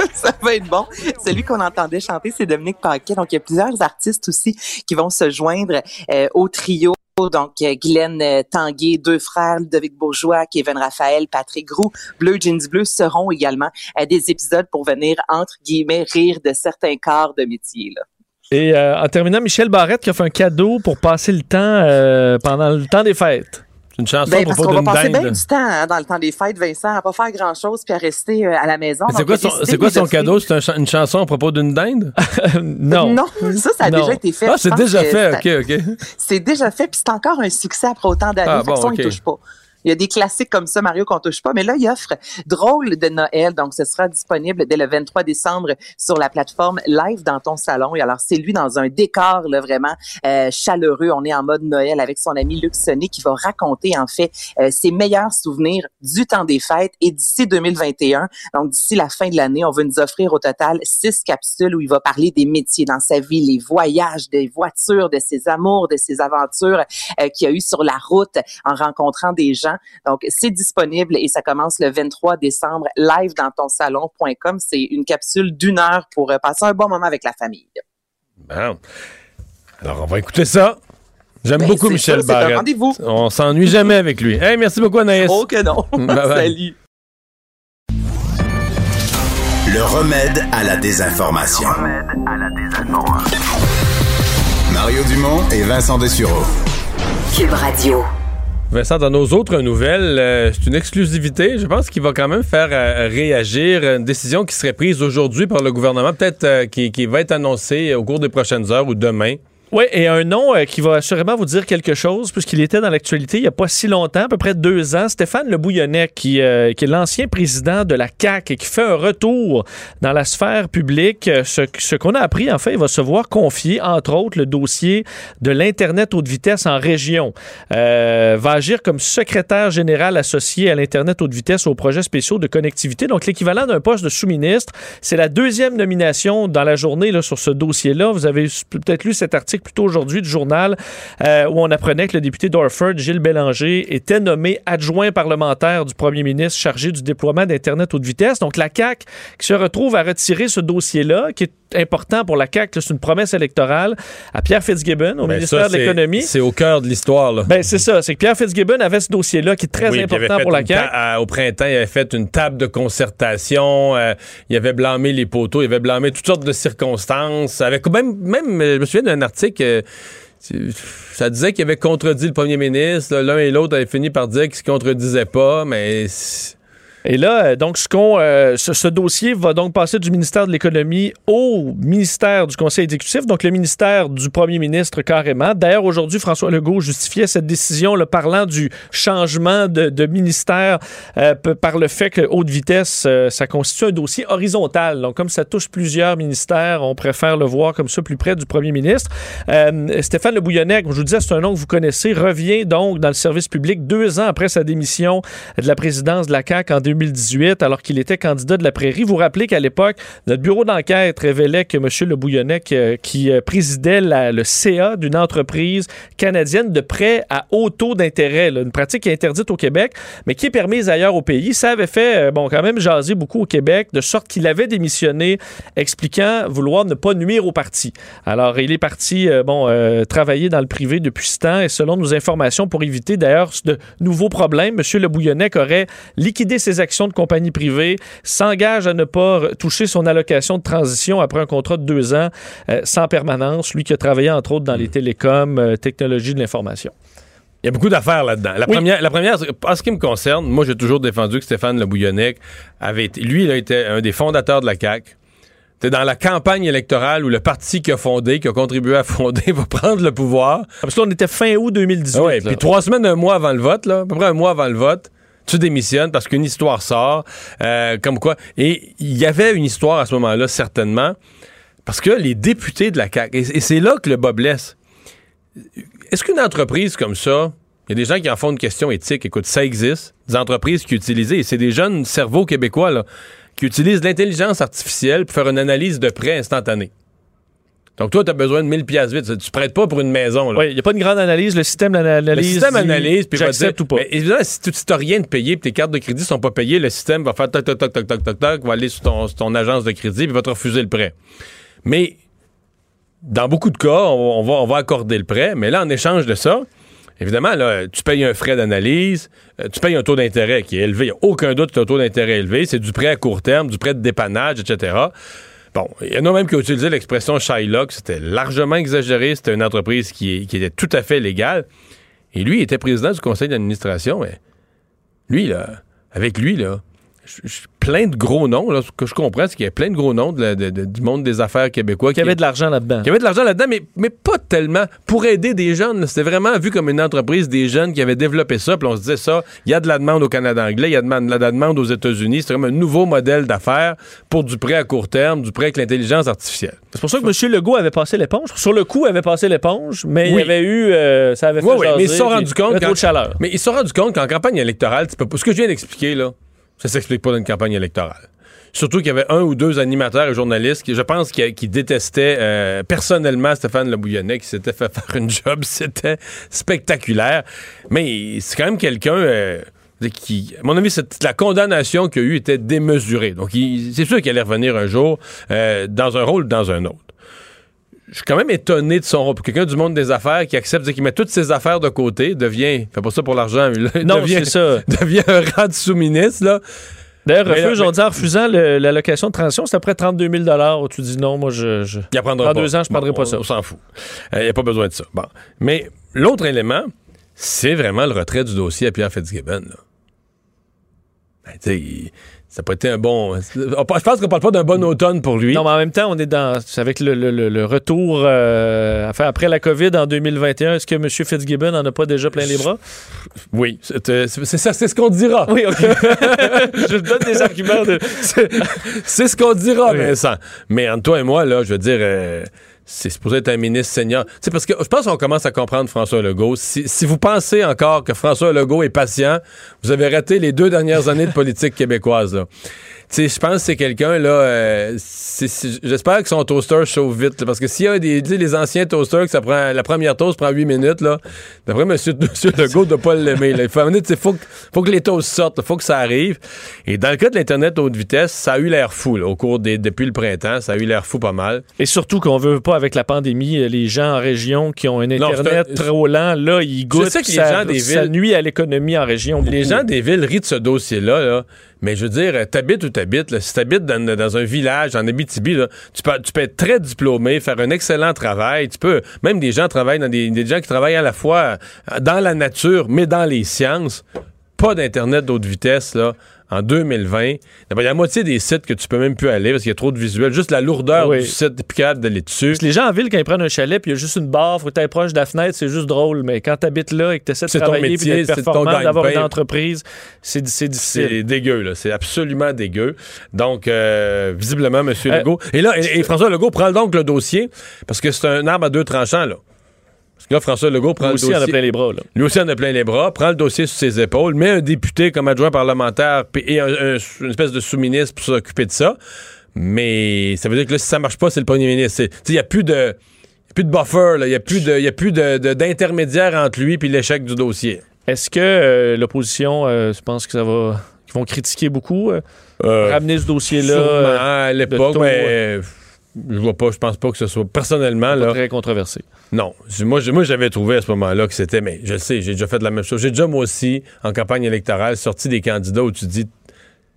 Ça va être bon. Celui qu'on entendait chanter, c'est Dominique Paquet. Donc, il y a plusieurs artistes aussi qui vont se joindre euh, au trio. Donc, euh, Guylaine euh, Tanguay, deux frères, Ludovic Bourgeois, Kevin Raphaël, Patrick Roux, Bleu Jeans Bleu seront également à des épisodes pour venir, entre guillemets, rire de certains corps de métier. Et euh, en terminant, Michel Barrette qui a fait un cadeau pour passer le temps euh, pendant le temps des fêtes. C'est une chanson Ben, parce qu'on va passer bien du temps hein, dans le temps des fêtes, Vincent, à pas faire grand-chose puis à rester euh, à la maison. Mais C'est quoi son, quoi son cadeau? C'est un cha- une chanson à propos d'une dinde? non. Non, ça, ça a Non. déjà été fait. Ah, c'est déjà fait, ok, ok. C'est déjà fait, puis c'est encore un succès après autant d'années. Ah, bon, ça, on ok. y touche pas. Il y a des classiques comme ça, Mario, qu'on touche pas. Mais là, il offre Drôle de Noël. Donc, ce sera disponible dès le 23 décembre sur la plateforme Live dans ton salon. Et alors, c'est lui dans un décor là, vraiment euh, chaleureux. On est en mode Noël avec son ami Luc Sonné qui va raconter, en fait, euh, ses meilleurs souvenirs du temps des fêtes. Et d'ici 2021, donc d'ici la fin de l'année, on veut nous offrir au total six capsules où il va parler des métiers dans sa vie, les voyages, des voitures, de ses amours, de ses aventures euh, qu'il a eu sur la route en rencontrant des gens. Donc, c'est disponible et ça commence le 23 décembre live dans ton salon.com. C'est une capsule d'une heure pour euh, passer un bon moment avec la famille. Bon. Alors, on va écouter ça. J'aime Ben, beaucoup Michel ça, Barrette. rendez-vous. On s'ennuie jamais avec lui. Hey, merci beaucoup, Anaïs. Oh que non. Bye bye. Salut. Le remède à la désinformation. Mario Dumont et Vincent Dessureau. Cube Radio. Vincent, dans nos autres nouvelles, euh, c'est une exclusivité. Je pense qu'il va quand même faire euh, réagir une décision qui serait prise aujourd'hui par le gouvernement, peut-être euh, qui, qui va être annoncée au cours des prochaines heures ou demain. Oui, et un nom euh, qui va assurément vous dire quelque chose, puisqu'il était dans l'actualité il n'y a pas si longtemps, à peu près deux ans, Stéphane Le Bouillonnec, qui, euh, qui est l'ancien président de la CAQ et qui fait un retour dans la sphère publique. Euh, Ce, ce qu'on a appris, en fait, il va se voir confier, entre autres, le dossier de l'Internet haute vitesse en région. Euh, va agir comme secrétaire général associé à l'Internet haute vitesse aux projets spéciaux de connectivité, donc l'équivalent d'un poste de sous-ministre. C'est la deuxième nomination dans la journée là, sur ce dossier-là. Vous avez peut-être lu cet article plus tôt aujourd'hui du journal euh, où on apprenait que le député d'Orford, Gilles Bélanger, était nommé adjoint parlementaire du premier ministre chargé du déploiement d'Internet haute vitesse. Donc la CAQ qui se retrouve à retirer ce dossier-là, qui est important pour la CAQ, c'est une promesse électorale, à Pierre Fitzgibbon, au Ben, ministère ça, de l'économie. C'est au cœur de l'histoire. Ben, c'est ça. C'est que Pierre Fitzgibbon avait ce dossier-là qui est très Oui, important pour la CAQ. à- au printemps, il avait fait une table de concertation. euh, il avait blâmé les poteaux, il avait blâmé toutes sortes de circonstances. Avec même, même, je me souviens d'un article. Euh, ça disait qu'il avait contredit le premier ministre. L'un et l'autre avaient fini par dire qu'ils se contredisaient pas, mais Et là, euh, donc, euh, ce, dossier va donc passer du ministère de l'Économie au ministère du Conseil exécutif, donc le ministère du premier ministre carrément. D'ailleurs, aujourd'hui, François Legault justifiait cette décision le parlant du changement de, ministère euh, par le fait que haute vitesse, ça constitue un dossier horizontal. Donc, comme ça touche plusieurs ministères, on préfère le voir comme ça plus près du premier ministre. Stéphane Le Bouillonnec, je vous disais, c'est un nom que vous connaissez, revient donc dans le service public deux ans après sa démission de la présidence de la CAQ en 2018, alors qu'il était candidat de la Prairie. Vous vous rappelez qu'à l'époque, notre bureau d'enquête révélait que M. Le Bouillonnec, euh, qui euh, présidait le CA d'une entreprise canadienne de prêt à haut taux d'intérêt, une pratique qui est interdite au Québec, mais qui est permise ailleurs au pays, ça avait fait, euh, bon, quand même jaser beaucoup au Québec, de sorte qu'il avait démissionné, expliquant vouloir ne pas nuire au parti. Alors, il est parti, bon, travailler dans le privé depuis ce temps, et selon nos informations, pour éviter d'ailleurs de nouveaux problèmes, M. Le Bouillonnec aurait liquidé ses actions de compagnie privée, s'engage à ne pas toucher son allocation de transition après un contrat de deux ans euh, sans permanence, lui qui a travaillé entre autres dans les télécoms, euh, technologies de l'information. il y a beaucoup d'affaires là-dedans. La Oui. première, la première, en ce qui me concerne, moi, j'ai toujours défendu que Stéphane Le Bouillonnec avait été, lui, il a été un des fondateurs de la CAQ. C'était dans la campagne électorale où le parti qui a fondé, qui a contribué à fonder, va prendre le pouvoir. Parce que là, on était fin août 2018. Ah là. puis trois semaines, un mois avant le vote, là, à peu près un mois avant le vote, tu démissionnes parce qu'une histoire sort, euh, comme quoi. Et il y avait une histoire à ce moment-là, certainement, parce que les députés de la CAQ, et, c'est là que le bas blesse. Est-ce qu'une entreprise comme ça, il y a des gens qui en font une question éthique, écoute, ça existe, des entreprises qui utilisent, et c'est des jeunes cerveaux québécois, là, qui utilisent l'intelligence artificielle pour faire une analyse de prêt instantanée. Donc, toi, tu as besoin de 1000 pièces vite. Tu prêtes pas pour une maison. là. Oui, il n'y a pas une grande analyse. Le système l'analyse. Le système analyse, puis il va dire, J'accepte ou pas. Mais évidemment, si tu n'as rien de payé, puis tes cartes de crédit sont pas payées, le système va faire toc, toc, toc, toc, toc, toc, toc, va aller sur ton, sur ton agence de crédit, puis va te refuser le prêt. Mais dans beaucoup de cas, on, on va, on va accorder le prêt, mais là, en échange de ça, évidemment, là, tu payes un frais d'analyse, euh, tu payes un taux d'intérêt qui est élevé. Il n'y a aucun doute que un taux d'intérêt élevé. C'est du prêt à court terme, du prêt de dépannage, etc. Bon, il y en a même qui ont utilisé l'expression Shylock. C'était largement exagéré. C'était une entreprise qui, était tout à fait légale. Et lui, il était président du conseil d'administration. Mais lui, là, avec lui, là, je- je- plein de gros noms. Là, ce que je comprends, c'est qu'il y a plein de gros noms de la- de- de- du monde des affaires québécois. Y avait de l'argent là-dedans. Il y avait de l'argent là-dedans, mais, mais pas tellement pour aider des jeunes. C'était vraiment vu comme une entreprise des jeunes qui avaient développé ça. Puis on se disait ça, il y a de la demande au Canada anglais, il y a de la, de la demande aux États-Unis. C'est comme un nouveau modèle d'affaires pour du prêt à court terme, du prêt avec l'intelligence artificielle. C'est pour ça que M. Legault avait passé l'éponge. Sur le coup, il avait passé l'éponge, mais il Oui. avait eu. euh, ça avait fait. Oui, oui, mais ils se sont rendus compte. avait de chaleur. Mais ils se sont rendus compte qu'en campagne électorale, tu peux pas- ce que je viens d'expliquer, là, ça s'explique pas dans une campagne électorale. Surtout qu'il y avait un ou deux animateurs et journalistes qui, je pense, qui, détestaient euh, personnellement Stéphane Le Bouillonnais, qui s'était fait faire une job. C'était spectaculaire. Mais c'est quand même quelqu'un euh, qui, à mon avis, la condamnation qu'il a eu était démesurée. Donc, c'est sûr qu'il allait revenir un jour euh, dans un rôle ou dans un autre. Je suis quand même étonné de son rôle. Quelqu'un du monde des affaires qui accepte, qui met toutes ses affaires de côté, devient, fait pas ça pour l'argent, mais Non, devient, ça. devient un rang de sous-ministre, là. D'ailleurs, refuse, mais- on dit en refusant l'allocation de transition, c'est après 32 000 où tu dis non, moi, je. je... Il apprendra Dans pas. deux ans, je prendrai Bon, pas on- ça. On s'en fout. Il n'y a pas besoin de ça. Bon. Mais l'autre élément, c'est vraiment le retrait du dossier à Pierre Fitzgibbon. là. Ben, tu sais, il- ça n'a pas été un bon. Je pense qu'on parle pas d'un bon automne pour lui. Non, mais en même temps, on est dans. c'est Avec le, le- le- retour euh, enfin, après la COVID en 2021, est-ce que M. Fitzgibbon n'en a pas déjà plein les bras? Oui, c'est euh, c'est ça, c'est ce qu'on dira. Oui, OK. je donne des arguments de. C'est ce qu'on dira, Oui. Vincent. Mais entre toi et moi, là, je veux dire, euh, c'est supposé être un ministre senior. C'est parce que je pense qu'on commence à comprendre François Legault. Si, vous pensez encore que François Legault est patient, vous avez raté les deux dernières années de politique québécoise. Tu sais, je pense que c'est quelqu'un, là, euh, c'est- c'est- j'espère que son toaster chauffe vite, là, parce que s'il y a des, tu sais, les anciens toasters, que ça prend, la première toast prend 8 minutes, là, d'après M. Legault, de pas l'aimer. Il faut, amener, tu sais, faut, que- faut que les toasts sortent, il faut que ça arrive. Et dans le cas de l'Internet haute vitesse, ça a eu l'air fou, là, au cours des, depuis le printemps, ça a eu l'air fou pas mal. Et surtout qu'on veut pas, avec la pandémie, euh, les gens en région qui ont un Internet c'est trop lent, là, ils goûtent. sais que puis les ça, gens des ça villes- nuit à l'économie en région. Les gens des villes rient de ce dossier-là, là. Mais je veux dire, euh, t'habites où t'habites, si t'habites dans, dans un village, en Abitibi, là, tu, peux, tu peux être très diplômé, faire un excellent travail, tu peux, même des gens travaillent dans des, des gens qui travaillent à la fois euh, dans la nature, mais dans les sciences, pas d'Internet d'haute vitesse, là, en 2020. D'abord, Il y a la moitié des sites que tu peux même plus aller parce qu'il y a trop de visuels. Juste la lourdeur Oui. du site, t'es plus capable d'aller dessus. Parce que les gens en ville, quand ils prennent un chalet, puis il y a juste une barre, faut que tu proche de la fenêtre, c'est juste drôle. Mais quand tu habites là et que tu essaies de travailler, puis d'être performant, d'avoir une entreprise, c'est c'est difficile. C'est dégueu, là. C'est absolument dégueu. Donc, euh, visiblement, M. Euh, Legault. Et là, et, et François Legault prend donc le dossier parce que c'est un arbre à deux tranchants, là. Parce que là, François Legault prend Lui le aussi, dossier. en a plein les bras. Là. Lui aussi en a plein les bras, prend le dossier sur ses épaules, met un député comme adjoint parlementaire et un- un- une espèce de sous-ministre pour s'occuper de ça. Mais ça veut dire que là, si ça marche pas, c'est le premier ministre. Il n'y a plus de. y a plus de buffer, il n'y a plus de- il y a plus de- de- d'intermédiaire entre lui et l'échec du dossier. Est-ce que euh, l'opposition, euh, je pense que ça va. qu'ils vont critiquer beaucoup, euh, ramener ce dossier-là. À l'époque, mais je vois pas, je pense pas que ce soit personnellement là. très controversé. Non, moi, moi j'avais trouvé à ce moment-là que c'était, mais je le sais, j'ai déjà fait la même chose. J'ai déjà moi aussi en campagne électorale sorti des candidats où tu dis,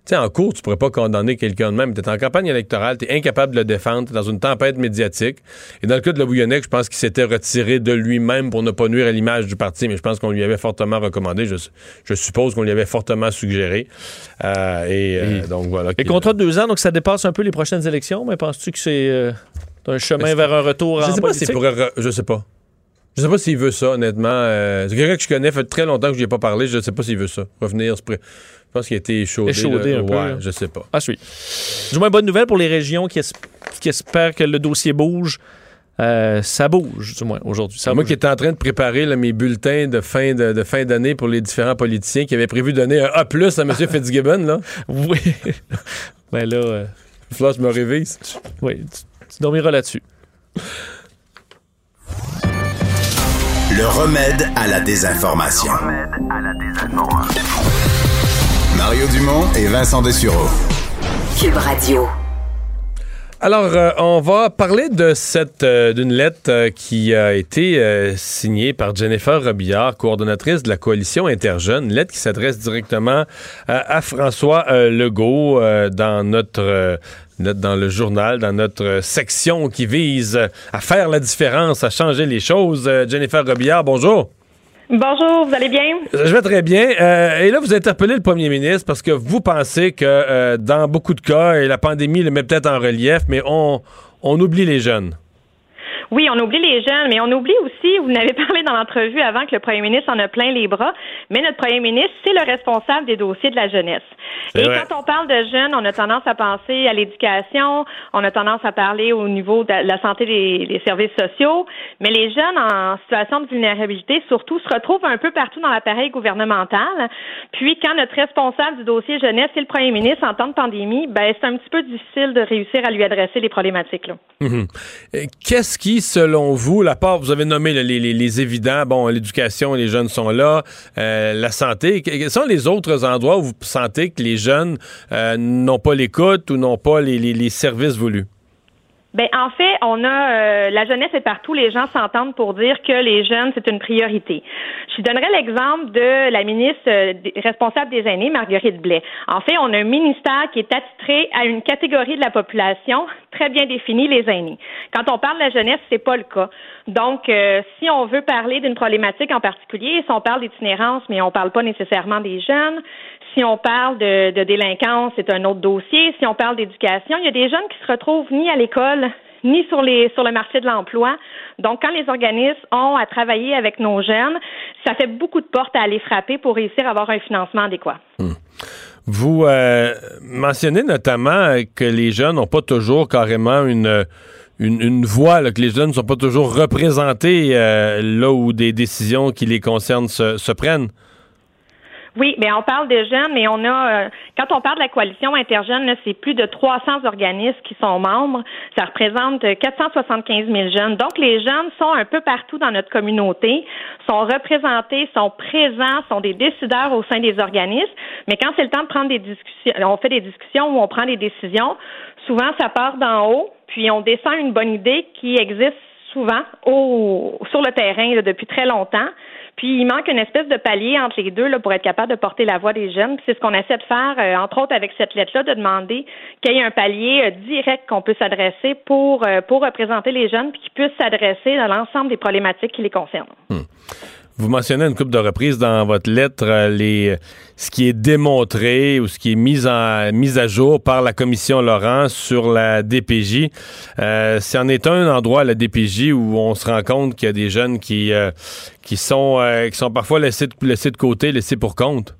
sais, en cours, tu pourrais pas condamner quelqu'un de même. Tu es en campagne électorale, tu es incapable de le défendre, t'es dans une tempête médiatique. Et dans le cas de Le Bouillonnec, je pense qu'il s'était retiré de lui-même pour ne pas nuire à l'image du parti, mais je pense qu'on lui avait fortement recommandé. Je, je suppose qu'on lui avait fortement suggéré. Euh, et, euh, donc voilà. Les qu'il- contrats de deux ans, donc ça dépasse un peu les prochaines élections, mais penses-tu que c'est euh, un chemin vers un retour Je en sais pas politique? pourrait. re- Je sais pas. Je sais pas s'il veut ça, honnêtement. Euh, c'est quelqu'un que je connais, fait très longtemps que je lui ai pas parlé. Je sais pas s'il veut ça. Revenir. se pré- Je pense qu'il a été échaudé. Échaudé là. un peu, Ouais, là. je sais pas. Ah, oui. Du moins, bonne nouvelle pour les régions qui, es- qui espèrent que le dossier bouge. Euh, ça bouge, du moins, aujourd'hui. Moi bouge. qui étais en train de préparer là, mes bulletins de fin de, de fin d'année pour les différents politiciens qui avaient prévu de donner un A à M. Fitzgibbon, là. Oui. ben là, euh, je me révise. oui, tu, tu dormiras là-dessus. Le remède à la désinformation. Mario Dumont et Vincent Dessureau. Cube Radio. Alors, euh, on va parler de cette euh, d'une lettre euh, qui a été euh, signée par Jennifer Robillard, coordonnatrice de la coalition Interjeunes, une lettre qui s'adresse directement euh, à François euh, Legault euh, dans notre notre- dans le journal, dans notre section qui vise à faire la différence, à changer les choses. Euh, Jennifer Robillard, bonjour. Bonjour, vous allez bien? Je vais très bien. Euh, et là, vous interpellez le premier ministre parce que vous pensez que euh, dans beaucoup de cas, et la pandémie le met peut-être en relief, mais on, on oublie les jeunes. Oui, on oublie les jeunes, mais on oublie aussi, vous n'avez parlé dans l'entrevue avant que le premier ministre en a plein les bras, mais notre premier ministre, c'est le responsable des dossiers de la jeunesse. Et vrai. quand on parle de jeunes, on a tendance à penser à l'éducation, on a tendance à parler au niveau de la santé des, des services sociaux, mais les jeunes en situation de vulnérabilité, surtout, se retrouvent un peu partout dans l'appareil gouvernemental. Puis, quand notre responsable du dossier jeunesse, c'est le premier ministre en temps de pandémie, ben, c'est un petit peu difficile de réussir à lui adresser les problématiques, là. Mhm. Euh, Qu'est-ce qui, selon vous, la part, vous avez nommé les, évidents, bon, l'éducation, les jeunes sont là, euh, la santé, que- quels sont les autres endroits où vous sentez que les jeunes euh, n'ont pas l'écoute ou n'ont pas les services voulus? Ben en fait, on a euh, la jeunesse est partout. Les gens s'entendent pour dire que les jeunes c'est une priorité. Je donnerai l'exemple de la ministre euh, responsable des aînés, Marguerite Blais. En fait, on a un ministère qui est attitré à une catégorie de la population très bien définie, les aînés. Quand on parle de la jeunesse, c'est pas le cas. Donc, euh, si on veut parler d'une problématique en particulier, si on parle d'itinérance, mais on parle pas nécessairement des jeunes, si on parle de, délinquance, c'est un autre dossier. Si on parle d'éducation, il y a des jeunes qui se retrouvent ni à l'école ni sur le marché de l'emploi. Donc, quand les organismes ont à travailler avec nos jeunes, ça fait beaucoup de portes à aller frapper pour réussir à avoir un financement adéquat. Hmm. Vous euh, mentionnez notamment que les jeunes n'ont pas toujours carrément une une, voix, que les jeunes ne sont pas toujours représentés euh, là où des décisions qui les concernent se prennent. Oui, mais on parle des jeunes, mais on a, euh, quand on parle de la coalition interjeune, c'est plus de 300 organismes qui sont membres. Ça représente 475 000 jeunes. Donc, les jeunes sont un peu partout dans notre communauté, sont représentés, sont présents, sont des décideurs au sein des organismes. Mais quand c'est le temps de prendre des discussions, on fait des discussions où on prend des décisions, souvent ça part d'en haut, puis on descend une bonne idée qui existe souvent au, sur le terrain depuis très longtemps. Puis il manque une espèce de palier entre les deux là, pour être capable de porter la voix des jeunes. C'est ce qu'on essaie de faire, euh, entre autres avec cette lettre-là, de demander qu'il y ait un palier euh, direct qu'on peut s'adresser pour, euh, pour représenter les jeunes, puis qu'ils puissent s'adresser à l'ensemble des problématiques qui les concernent. Hmm. Vous mentionnez une couple de reprises dans votre lettre euh, les, ce qui est démontré ou ce qui est mis, à jour par la commission Laurent sur la DPJ. Euh, C'en est un endroit, la DPJ, où on se rend compte qu'il y a des jeunes qui, euh, qui, sont, qui sont parfois laissés, laissés de côté, laissés pour compte.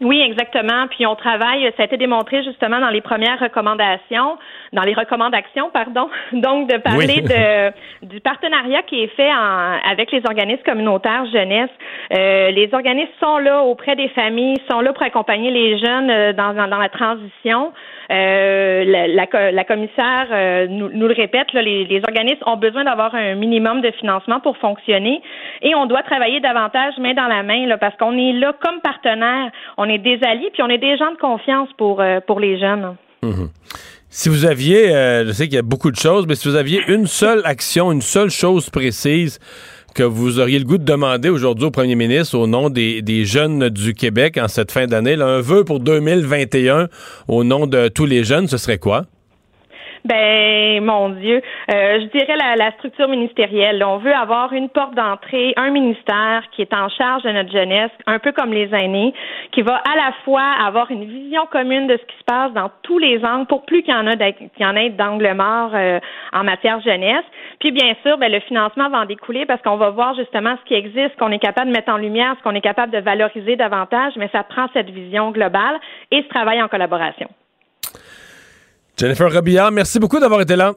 Oui, exactement. Puis on travaille, ça a été démontré justement dans les premières recommandations, dans les recommandations, pardon, donc de parler de, du partenariat qui est fait en, avec les organismes communautaires jeunesse. Euh, les organismes sont là auprès des familles, sont là pour accompagner les jeunes euh, dans, dans, la transition. Euh, la, la, la, commissaire euh, nous, nous, le répète, là, les, les, organismes ont besoin d'avoir un minimum de financement pour fonctionner et on doit travailler davantage main dans la main là, parce qu'on est là comme partenaire, on est des alliés puis on est des gens de confiance pour, euh, pour les jeunes. Mhm. Si vous aviez, je sais qu'il y a beaucoup de choses, mais si vous aviez une seule action, une seule chose précise que vous auriez le goût de demander aujourd'hui au premier ministre au nom des, jeunes du Québec en cette fin d'année, un vœu pour 2021 au nom de tous les jeunes, ce serait quoi? Ben, mon Dieu, euh, je dirais la, structure ministérielle. On veut avoir une porte d'entrée, un ministère qui est en charge de notre jeunesse, un peu comme les aînés, qui va à la fois avoir une vision commune de ce qui se passe dans tous les angles, pour plus qu'il y en en ait d'angle mort euh, en matière jeunesse. Puis bien sûr, ben, le financement va en découler parce qu'on va voir justement ce qui existe, ce qu'on est capable de mettre en lumière, ce qu'on est capable de valoriser davantage, mais ça prend cette vision globale et ce travail en collaboration. Jennifer Robillard, merci beaucoup d'avoir été là.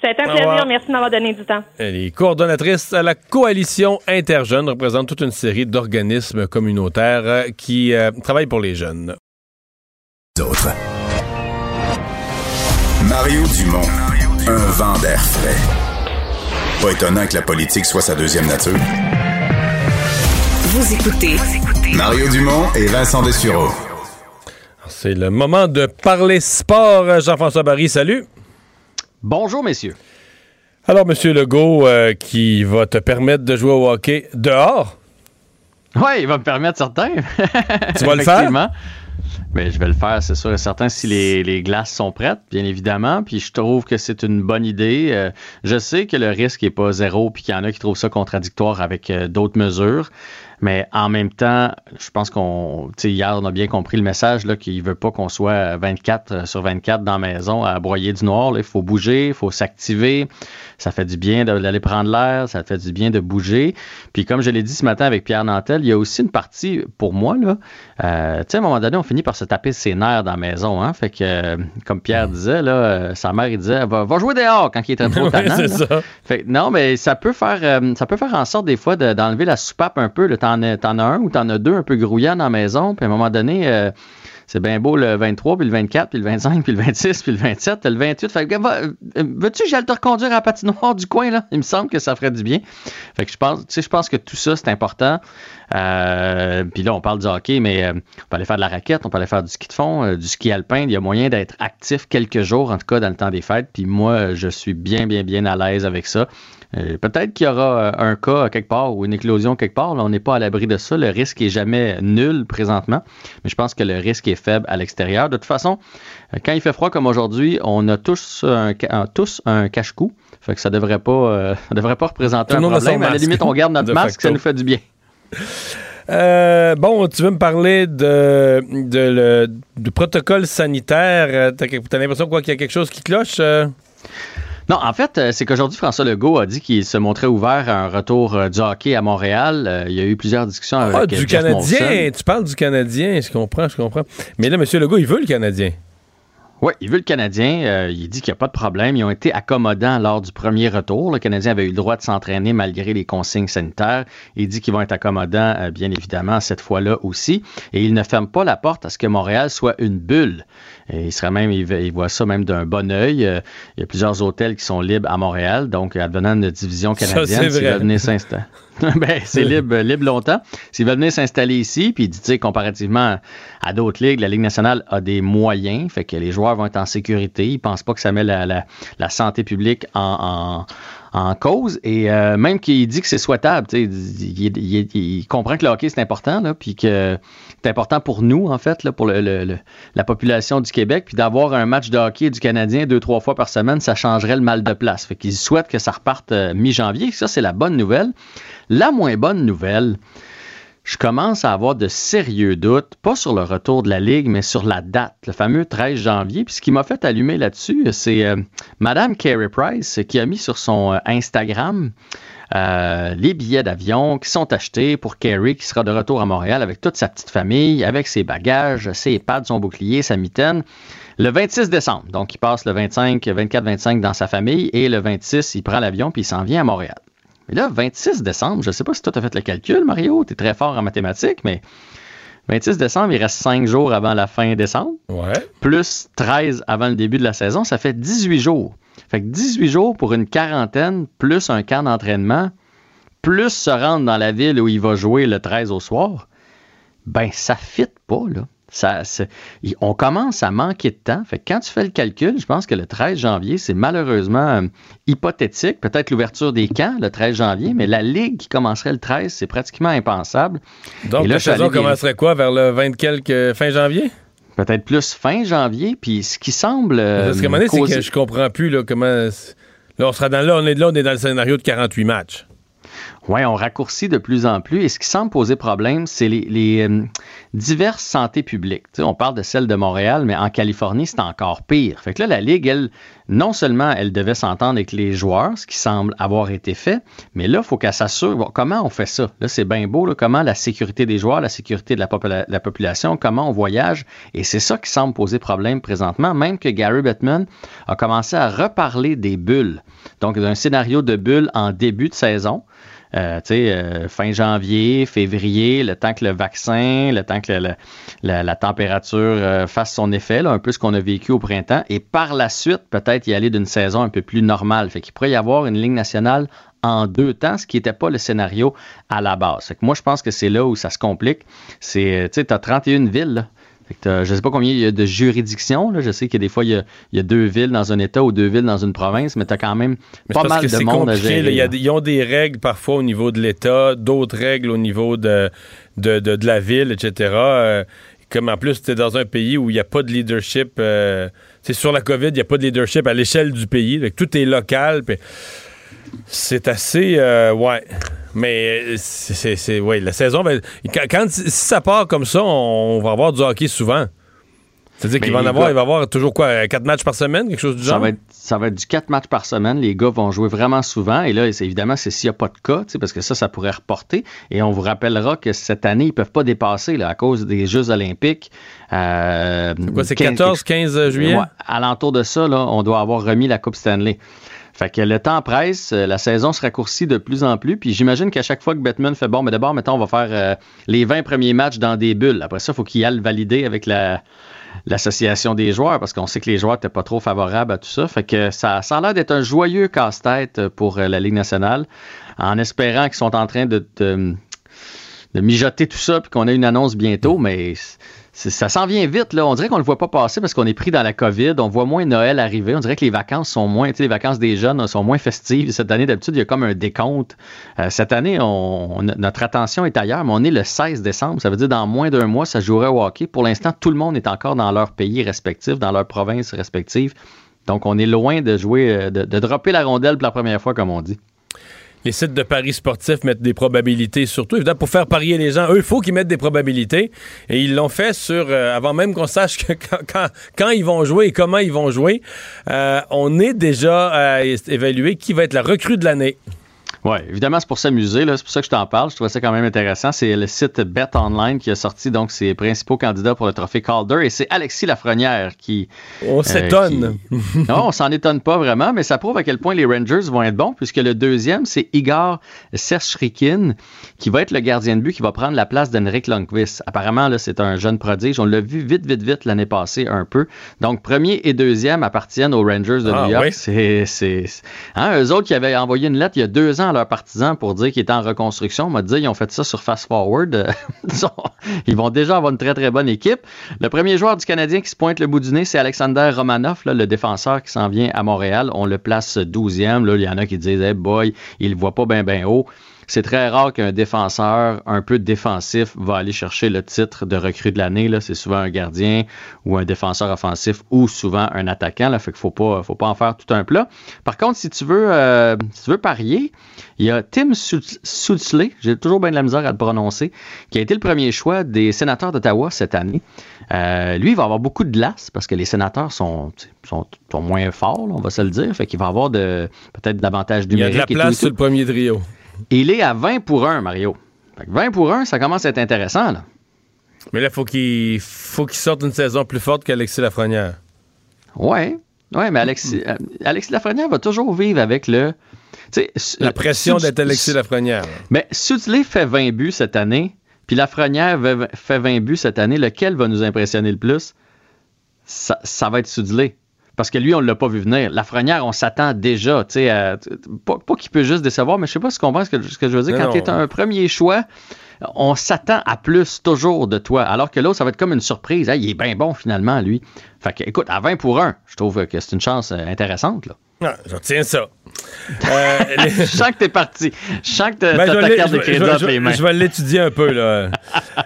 Ça a été un plaisir. Merci de m'avoir donné du temps. Elle est coordonnatrice à la coalition Interjeunes, représente toute une série d'organismes communautaires euh, qui euh, travaillent pour les jeunes. D'autres. Mario Dumont, un vent d'air frais. Pas étonnant que la politique soit sa deuxième nature. Vous écoutez Mario Dumont et Vincent Dessureau. C'est le moment de parler sport. Jean-François Barry, salut. Bonjour, messieurs. Alors, Monsieur Legault, euh, qui va te permettre de jouer au hockey dehors? Oui, il va me permettre certains. Tu vas le faire? Mais je vais le faire, c'est sûr et certain, si les, glaces sont prêtes, bien évidemment. Puis je trouve que c'est une bonne idée. Euh, je sais que le risque n'est pas zéro, puis qu'il y en a qui trouvent ça contradictoire avec euh, d'autres mesures. Mais en même temps, je pense qu'on, hier, on a bien compris le message là qu'il veut pas qu'on soit 24 euh, sur 24 dans la maison à broyer du noir. Il faut bouger, il faut s'activer. Ça fait du bien d'aller prendre l'air, ça fait du bien de bouger. Puis comme je l'ai dit ce matin avec Pierre Nantel, il y a aussi une partie pour moi là. Euh, tu sais, à un moment donné, on finit par se taper ses nerfs dans la maison. Hein? Fait que, euh, comme Pierre disait là, euh, sa mère il disait, va, va jouer dehors quand il était trop tannant. Fait, non, mais ça peut faire, ça peut faire en sorte des fois d'enlever la soupape un peu le temps t'en as, un ou t'en as deux un peu grouillants dans la maison, puis à un moment donné, euh, c'est bien beau le 23, puis le 24, puis le 25, puis le 26, puis le 27, le 28. Fait que, euh, veux-tu que j'aille te reconduire à la patinoire du coin, là? Il me semble que ça ferait du bien. Fait que je pense, tu sais, je pense que tout ça, c'est important. Euh, puis là, on parle du hockey, mais on peut aller faire de la raquette, on peut aller faire du ski de fond, du ski alpin. Il y a moyen d'être actif quelques jours, en tout cas dans le temps des fêtes. Puis moi, je suis bien, bien, bien à l'aise avec ça. Peut-être qu'il y aura un cas quelque part ou une éclosion quelque part. Là, on n'est pas à l'abri de ça. Le risque est jamais nul présentement, mais je pense que le risque est faible à l'extérieur. De toute façon, quand il fait froid comme aujourd'hui, on a tous un, tous un cache-cou. Fait que ça devrait pas, devrait pas représenter un problème. À la limite, on garde notre masque, ça nous fait du bien. Euh, bon, tu veux me parler de, de du protocole sanitaire. Euh, t'as as, l'impression qu'il y a quelque chose qui cloche? Euh? Non, en fait, c'est qu'aujourd'hui, François Legault a dit qu'il se montrait ouvert à un retour du hockey à Montréal. il y a eu plusieurs discussions avec ah, du Canadien! Tu parles du Canadien, je comprends, je comprends. Mais là, M. Legault, il veut le Canadien. Oui, il veut le Canadien. Euh, il dit qu'il n'y a pas de problème. Ils ont été accommodants lors du premier retour. Le Canadien avait eu le droit de s'entraîner malgré les consignes sanitaires. Il dit qu'ils vont être accommodants, euh, bien évidemment, cette fois-là aussi. Et il ne ferme pas la porte à ce que Montréal soit une bulle. Et il serait même, il, voit ça même d'un bon œil. Euh, il y a plusieurs hôtels qui sont libres à Montréal, donc advenant une division canadienne, s'il va venir s'installer. ben, c'est libre, libre longtemps. S'il va venir s'installer ici, puis il dit, comparativement à d'autres ligues, la Ligue nationale a des moyens, fait que les joueurs vont être en sécurité. Il ne pense pas que ça met la, la, santé publique en, en cause. Et euh, même qu'il dit que c'est souhaitable, il, comprend que le hockey c'est important, là, puis que c'est important pour nous, en fait, pour la population du Québec. Puis d'avoir un match de hockey du Canadien deux, trois fois par semaine, ça changerait le mal de place. Fait qu'il souhaite que ça reparte euh, mi-janvier. Ça, c'est la bonne nouvelle. La moins bonne nouvelle, je commence à avoir de sérieux doutes, pas sur le retour de la Ligue, mais sur la date, le fameux 13 janvier. Puis ce qui m'a fait allumer là-dessus, c'est euh, Madame Carey Price qui a mis sur son euh, Instagram euh, les billets d'avion qui sont achetés pour Carey qui sera de retour à Montréal avec toute sa petite famille, avec ses bagages, ses pads, son bouclier, sa mitaine. Le 26 décembre, donc il passe le 25, 24-25 dans sa famille et le 26, il prend l'avion puis il s'en vient à Montréal. Mais là, 26 décembre, je ne sais pas si toi tu as fait le calcul, Mario, tu es très fort en mathématiques, mais 26 décembre, il reste 5 jours avant la fin décembre. Ouais. Plus 13 avant le début de la saison, ça fait 18 jours. Fait que 18 jours pour une quarantaine, plus un camp d'entraînement, plus se rendre dans la ville où il va jouer le 13 au soir, ben ça fit pas, là ça, on commence à manquer de temps. Fait quand tu fais le calcul, je pense que le 13 janvier, c'est malheureusement euh, hypothétique. Peut-être l'ouverture des camps le 13 janvier, mais la Ligue qui commencerait le 13, c'est pratiquement impensable. Donc, la saison commencerait quoi, vers le 20 quelques fin janvier? Peut-être plus fin janvier, puis ce qui semble. Parce un moment donné, c'est que je comprends plus là, comment. Là, on sera dans là, on est là, on est dans le scénario de 48 matchs. Oui, on raccourcit de plus en plus. Et ce qui semble poser problème, c'est les, euh, diverses santé publiques. on parle de celle de Montréal, mais en Californie, c'est encore pire. Fait que là, la Ligue, elle, non seulement elle devait s'entendre avec les joueurs, ce qui semble avoir été fait, mais là, il faut qu'elle s'assure comment on fait ça? Là, c'est bien beau, comment la sécurité des joueurs, la sécurité de la, la population, comment on voyage? Et c'est ça qui semble poser problème présentement, même que Gary Bettman a commencé à reparler des bulles. Donc, d'un scénario de bulles en début de saison. Euh, euh, fin janvier, février, le temps que le vaccin, le temps que la, température euh, fasse son effet, un peu ce qu'on a vécu au printemps, et par la suite, peut-être y aller d'une saison un peu plus normale. Fait qu'il pourrait y avoir une ligne nationale en deux temps, ce qui n'était pas le scénario à la base. Fait que moi, je pense que c'est là où ça se complique. C'est, tu sais, as 31 villes, là. Je ne sais pas combien il y a de juridictions. Je sais que des fois, il y, a, deux villes dans un État ou deux villes dans une province, mais tu as quand même pas mal de monde à gérer. ils ont des règles parfois au niveau de l'État, d'autres règles au niveau de, de, la ville, etc. Euh, comme en plus, tu es dans un pays où il n'y a pas de leadership. Euh, c'est sur la COVID, il n'y a pas de leadership à l'échelle du pays. tout est local. C'est assez. Euh, ouais. Mais c'est. Ouais, la saison. quand, si ça part comme ça, on, va avoir du hockey souvent. C'est-à-dire qu'il va en avoir, il va avoir toujours quoi, quatre matchs par semaine, quelque chose du genre? Ça va être, du quatre matchs par semaine. Les gars vont jouer vraiment souvent. Et là, évidemment, c'est s'il n'y a pas de cas, parce que ça, ça pourrait reporter. Et on vous rappellera que cette année, ils ne peuvent pas dépasser là, à cause des Jeux olympiques. Euh, c'est 14, 15 juillet? Ouais, alentour de ça, là, on doit avoir remis la Coupe Stanley. Fait que le temps presse, euh, la saison se raccourcit de plus en plus. Puis j'imagine qu'à chaque fois que Batman fait bon, mais d'abord, mettons, on va faire euh, les 20 premiers matchs dans des bulles. Après ça, il faut qu'il aille valider avec la, l'association des joueurs parce qu'on sait que les joueurs n'étaient pas trop favorables à tout ça. Fait que ça, ça a l'air d'être un joyeux casse-tête pour euh, la Ligue nationale en espérant qu'ils sont en train de, de mijoter tout ça, puis qu'on a une annonce bientôt, mais ça s'en vient vite. Là. On dirait qu'on ne le voit pas passer parce qu'on est pris dans la COVID. On voit moins Noël arriver. On dirait que les vacances sont moins, les vacances des jeunes sont moins festives. Cette année, d'habitude, il y a comme un décompte. Euh, cette année, notre attention est ailleurs, mais on est le 16 décembre. Ça veut dire dans moins d'un mois, ça jouerait au hockey. Pour l'instant, tout le monde est encore dans leur pays respectif, dans leur province respective. Donc, on est loin de jouer, euh, de, de dropper la rondelle pour la première fois, comme on dit les sites de paris sportifs mettent des probabilités, surtout évidemment pour faire parier les gens. Eux, il faut qu'ils mettent des probabilités. Et ils l'ont fait sur euh, avant même qu'on sache quand, ils vont jouer et comment ils vont jouer. Euh, on est déjà à évaluer qui va être la recrue de l'année. Oui, évidemment, c'est pour s'amuser. C'est pour ça que je t'en parle. Je trouve ça quand même intéressant. C'est le site Bet Online qui a sorti donc ses principaux candidats pour le trophée Calder et c'est Alexis Lafrenière qui. On euh, s'étonne. non, on s'en étonne pas vraiment, mais ça prouve à quel point les Rangers vont être bons puisque le deuxième, c'est Igor Serchrikin qui va être le gardien de but qui va prendre la place d'Henrik Lundqvist. Apparemment, là, c'est un jeune prodige. On l'a vu vite, vite, vite l'année passée un peu. Donc, premier et deuxième appartiennent aux Rangers de ah, New York. C'est. Hein, eux autres qui avaient envoyé une lettre il y a deux ans leurs partisans pour dire qu'ils étaient en reconstruction. On m'a dit ils ont fait ça sur Fast Forward. ils vont déjà avoir une très très bonne équipe. Le premier joueur du Canadien qui se pointe le bout du nez, c'est Alexander Romanov, le défenseur qui s'en vient à Montréal. On le place 12e. Là, il y en a qui disent hey boy, il ne voit pas bien bien haut. C'est très rare qu'un défenseur un peu défensif va aller chercher le titre de recrue de l'année. C'est souvent un gardien ou un défenseur offensif ou souvent un attaquant. Là, fait qu'il faut pas, faut pas en faire tout un plat. Par contre, si tu veux, euh, si tu veux parier, il y a Tim Sutzley, j'ai toujours bien de la misère à le prononcer, qui a été le premier choix des sénateurs d'Ottawa cette année. Euh, lui, il va avoir beaucoup de glace parce que les sénateurs sont, sont, moins forts, on va se le dire. Fait qu'il va avoir peut-être davantage numérique. Il y a de la place sur le premier trio. Il est à 20 pour 1, Mario. 20 pour 1, ça commence à être intéressant. Là. Mais là, faut il faut qu'il sorte une saison plus forte qu'Alexis Lafrenière. Oui, ouais, mais Alexis, euh, Alexis Lafrenière va toujours vivre avec le. La pression d'être Alexis Lafrenière. Mais Sutley fait 20 buts cette année, puis Lafrenière fait 20 buts cette année. Lequel va nous impressionner le plus? Ça, ça va être Sudley. Parce que lui, on ne l'a pas vu venir. La Lafrenière, on s'attend déjà. tu sais, pas, qu'il peut juste décevoir, mais je sais pas si tu comprends ce que, je veux dire. Quand tu es un premier choix, on s'attend à plus toujours de toi. Alors que l'autre, ça va être comme une surprise. il est bien bon finalement, lui. Fait que, écoute, à 20 pour 1, je trouve que c'est une chance euh, intéressante. Là. Ah, je retiens ça. Euh, Je sens que t'es parti. Je sens que t'as ben, ta carte de crédit mains. Je vais l'étudier un peu. Là.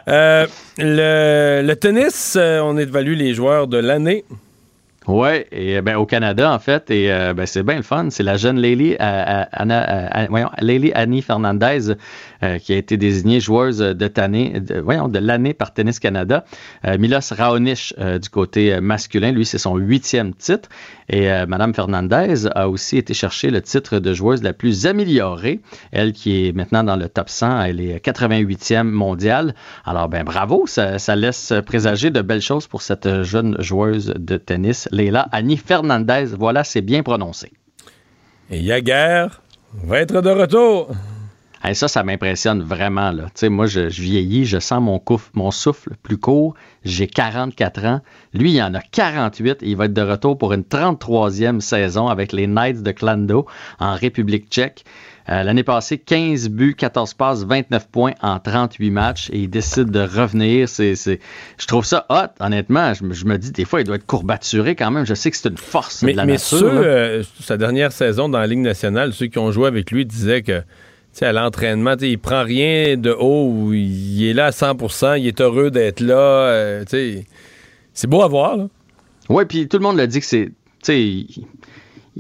Euh, le, le, tennis, on évalue les joueurs de l'année. Oui, et ben, au Canada, en fait, et euh, ben, c'est bien le fun. C'est la jeune Leili, Anna, voyons, Annie Fernandez euh, qui a été désignée joueuse de, l'année voyons, de l'année par Tennis Canada. Euh, Milos Raonic du côté masculin, lui, c'est son huitième titre. Et Madame Fernandez a aussi été chercher le titre de joueuse la plus améliorée. Elle qui est maintenant dans le top 100, elle est 88e mondiale. Alors, ben bravo, ça, ça laisse présager de belles choses pour cette jeune joueuse de tennis Leila Annie Fernandez. Voilà, c'est bien prononcé. Et Yaguer va être de retour. Ça, ça m'impressionne vraiment. Là. moi, je, vieillis, je sens mon, mon souffle plus court. J'ai 44 ans. Lui, il en a 48 et il va être de retour pour une 33e saison avec les Knights de Klando en République tchèque. Euh, l'année passée, 15 buts, 14 passes, 29 points en 38 matchs et il décide de revenir. C'est, Je trouve ça hot, honnêtement. Je, me dis, des fois, il doit être courbaturé quand même. Je sais que c'est une force mais, de la mais nature. Ceux, euh, sa dernière saison dans la Ligue nationale, ceux qui ont joué avec lui disaient que à l'entraînement, il prend rien de haut, il est là à 100% il est heureux d'être là. Euh, c'est beau à voir. Oui, puis tout le monde l'a dit que c'est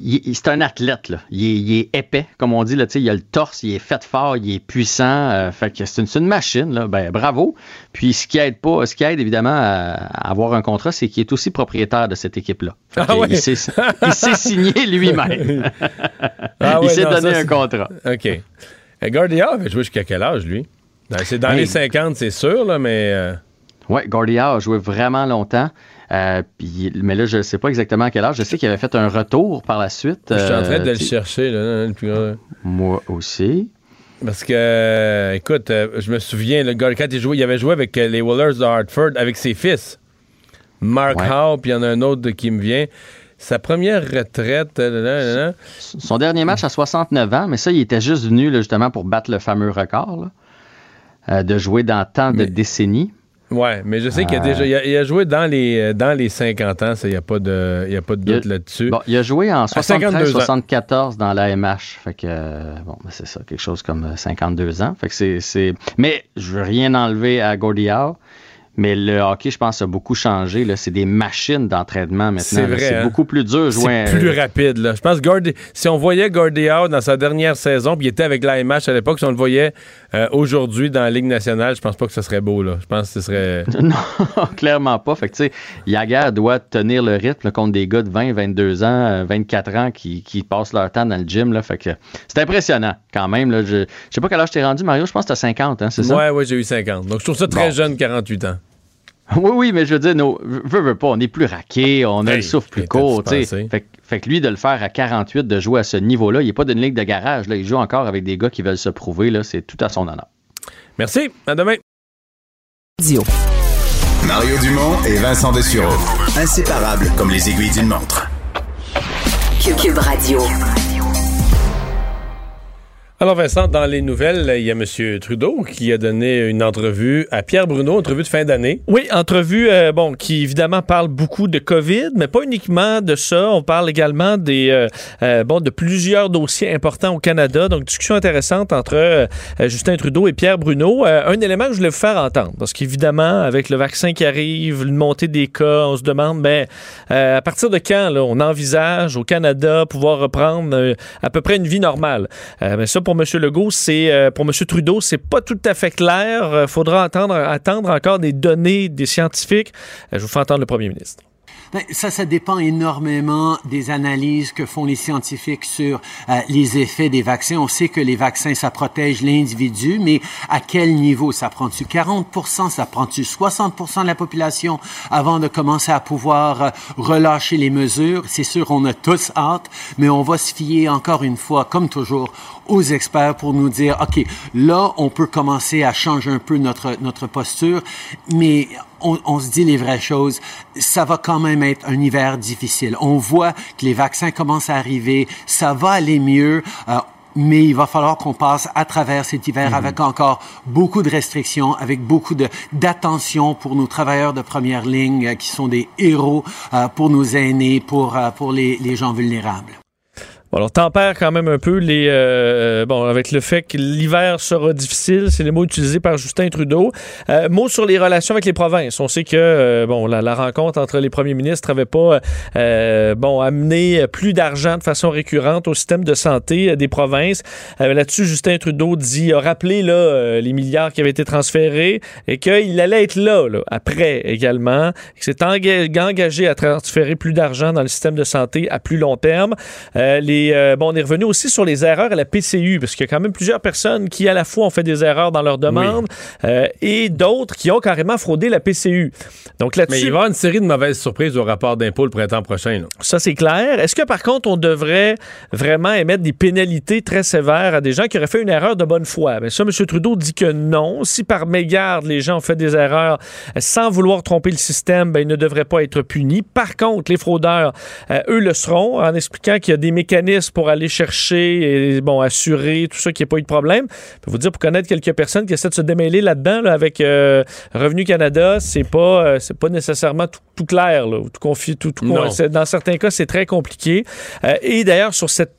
c'est un athlète, là. Il, est, épais, comme on dit, là, il a le torse, il est fait fort, il est puissant. Euh, fait que c'est une, machine, là. Ben, bravo. Puis ce qui aide pas, ce qui aide évidemment à, avoir un contrat, c'est qu'il est aussi propriétaire de cette équipe-là. Ah il s'est signé lui-même. Ah il s'est donné un contrat. OK. Et Guardia avait joué jusqu'à quel âge, lui? Ben, c'est dans les 50, c'est sûr, là, mais. Euh, oui, Guardia a joué vraiment longtemps. Euh, mais là, je ne sais pas exactement à quel âge. Je sais qu'il avait fait un retour par la suite. Je suis en train de le euh, chercher, là, Moi aussi. Parce que, écoute, je me souviens, le gars, quand il, jouait, il avait joué avec les Wallers de Hartford avec ses fils. Mark Howe, puis il y en a un autre qui me vient. Sa première retraite. Son dernier match à 69 ans, mais ça, il était juste venu justement pour battre le fameux record. euh, de jouer dans tant de décennies. Ouais, mais je sais qu'il a déjà il a, il a joué dans les dans les 50 ans, il n'y a pas de il y a pas de doute là-dessus. Bon, il a joué en À 52 ans. 73-74 dans l'AMH. Fait que euh, bon, ben, c'est ça, quelque chose comme euh, 52 ans. Fait que c'est mais je veux rien enlever à Howe. Mais le hockey, je pense, a beaucoup changé. là. C'est des machines d'entraînement maintenant. C'est là. vrai, C'est hein? beaucoup plus dur. C'est plus rapide. Là. Je pense que si on voyait Gordy Howe dans sa dernière saison, puis il était avec l'AMH à l'époque, si on le voyait euh, aujourd'hui dans la Ligue nationale, je pense pas que ce serait beau. Là. Je pense que ce serait... non, clairement pas. Fait que, tu sais, Yaga doit tenir le rythme là, contre des gars de 20, 22 ans, euh, 24 ans qui, qui passent leur temps dans le gym. Là. Fait que c'est impressionnant quand même. Là. Je, je sais pas quel âge t'es rendu, Mario. Je pense que t'as 50, hein, c'est ça? Ouais, ouais, j'ai eu 50. Donc je trouve ça très Bon. jeune, 48 ans. Oui, oui, mais je veux dire, nos, veux, veux pas, on est plus raqué, on a Hey, le souffle plus court. tu sais. dispensé. Fait, que- fait que lui, de le faire à 48, de jouer à ce niveau-là, il n'est pas d'une ligue de garage. Là. Il joue encore avec des gars qui veulent se prouver. Là. C'est tout à son honneur. Merci. À demain. Mario Dumont et Vincent Dessureau. Inséparables comme les aiguilles d'une montre. Cube Radio. Alors Vincent, dans les nouvelles, il y a M. Trudeau qui a donné une entrevue à Pierre Bruno, entrevue de fin d'année. Oui, entrevue, euh, bon, qui évidemment parle beaucoup de COVID, mais pas uniquement de ça. On parle également des, euh, euh, bon, de plusieurs dossiers importants au Canada. Donc, discussion intéressante entre Justin Trudeau et Pierre Bruno. Un élément que je voulais vous faire entendre, parce qu'évidemment, avec le vaccin qui arrive, une montée des cas, on se demande, ben, à partir de quand là, on envisage au Canada pouvoir reprendre à peu près une vie normale? Mais ça, pour M. Legault, c'est euh, pour M. Trudeau, c'est pas tout à fait clair. Il faudra attendre, attendre encore des données des scientifiques. Euh, je vous fais entendre le premier ministre. Ben, Ça, ça dépend énormément des analyses que font les scientifiques sur euh, les effets des vaccins. On sait que les vaccins, ça protège l'individu, mais à quel niveau? Ça prend-tu 40 ça prend-tu 60 de la population avant de commencer à pouvoir euh, relâcher les mesures? C'est sûr, on a tous hâte, mais on va se fier encore une fois, comme toujours, aux experts pour nous dire, OK, là, on peut commencer à changer un peu notre, notre posture, mais on, on se dit les vraies choses. Ça va quand même être un hiver difficile. On voit que les vaccins commencent à arriver. Ça va aller mieux. Euh, mais il va falloir qu'on passe à travers cet hiver avec encore beaucoup de restrictions, avec beaucoup d'attention pour nos travailleurs de première ligne euh, qui sont des héros euh, pour nos aînés, pour euh, pour les, les gens vulnérables. Bon, alors, tempère quand même un peu les. euh, bon, avec le fait que l'hiver sera difficile, c'est les mots utilisés par Justin Trudeau. Euh, mots sur les relations avec les provinces. On sait que euh, bon, la, rencontre entre les premiers ministres avait pas euh, bon amené plus d'argent de façon récurrente au système de santé euh, des provinces. Euh, Là-dessus, Justin Trudeau dit a rappelé là euh, les milliards qui avaient été transférés et qu'il allait être là, là, après également. Il s'est enga- engagé à transférer plus d'argent dans le système de santé à plus long terme. Euh, les, euh, bon, on est revenu aussi sur les erreurs à la PCU, parce qu'il y a quand même plusieurs personnes qui, à la fois, ont fait des erreurs dans leurs demandes euh, et d'autres qui ont carrément fraudé la PCU. Donc Mais il là-dessus, va y avoir une série de mauvaises surprises au rapport d'impôt le printemps prochain. là. ça c'est clair. Est-ce que par contre, on devrait vraiment émettre des pénalités très sévères à des gens qui auraient fait une erreur de bonne foi? Mais ça, M. Trudeau dit que non. Si par mégarde, les gens ont fait des erreurs euh, sans vouloir tromper le système, ben, ils ne devraient pas être punis. Par contre, les fraudeurs, euh, eux le seront, en expliquant qu'il y a des mécanismes pour aller chercher et bon, assurer tout ça qu'il n'y ait pas eu de problème. Je peux vous dire, pour connaître quelques personnes qui essaient de se démêler là-dedans là, avec euh, Revenu Canada, c'est pas, euh, c'est pas nécessairement tout, tout clair. Là, ou tout dans certains cas, c'est très compliqué. Euh, et d'ailleurs, sur cette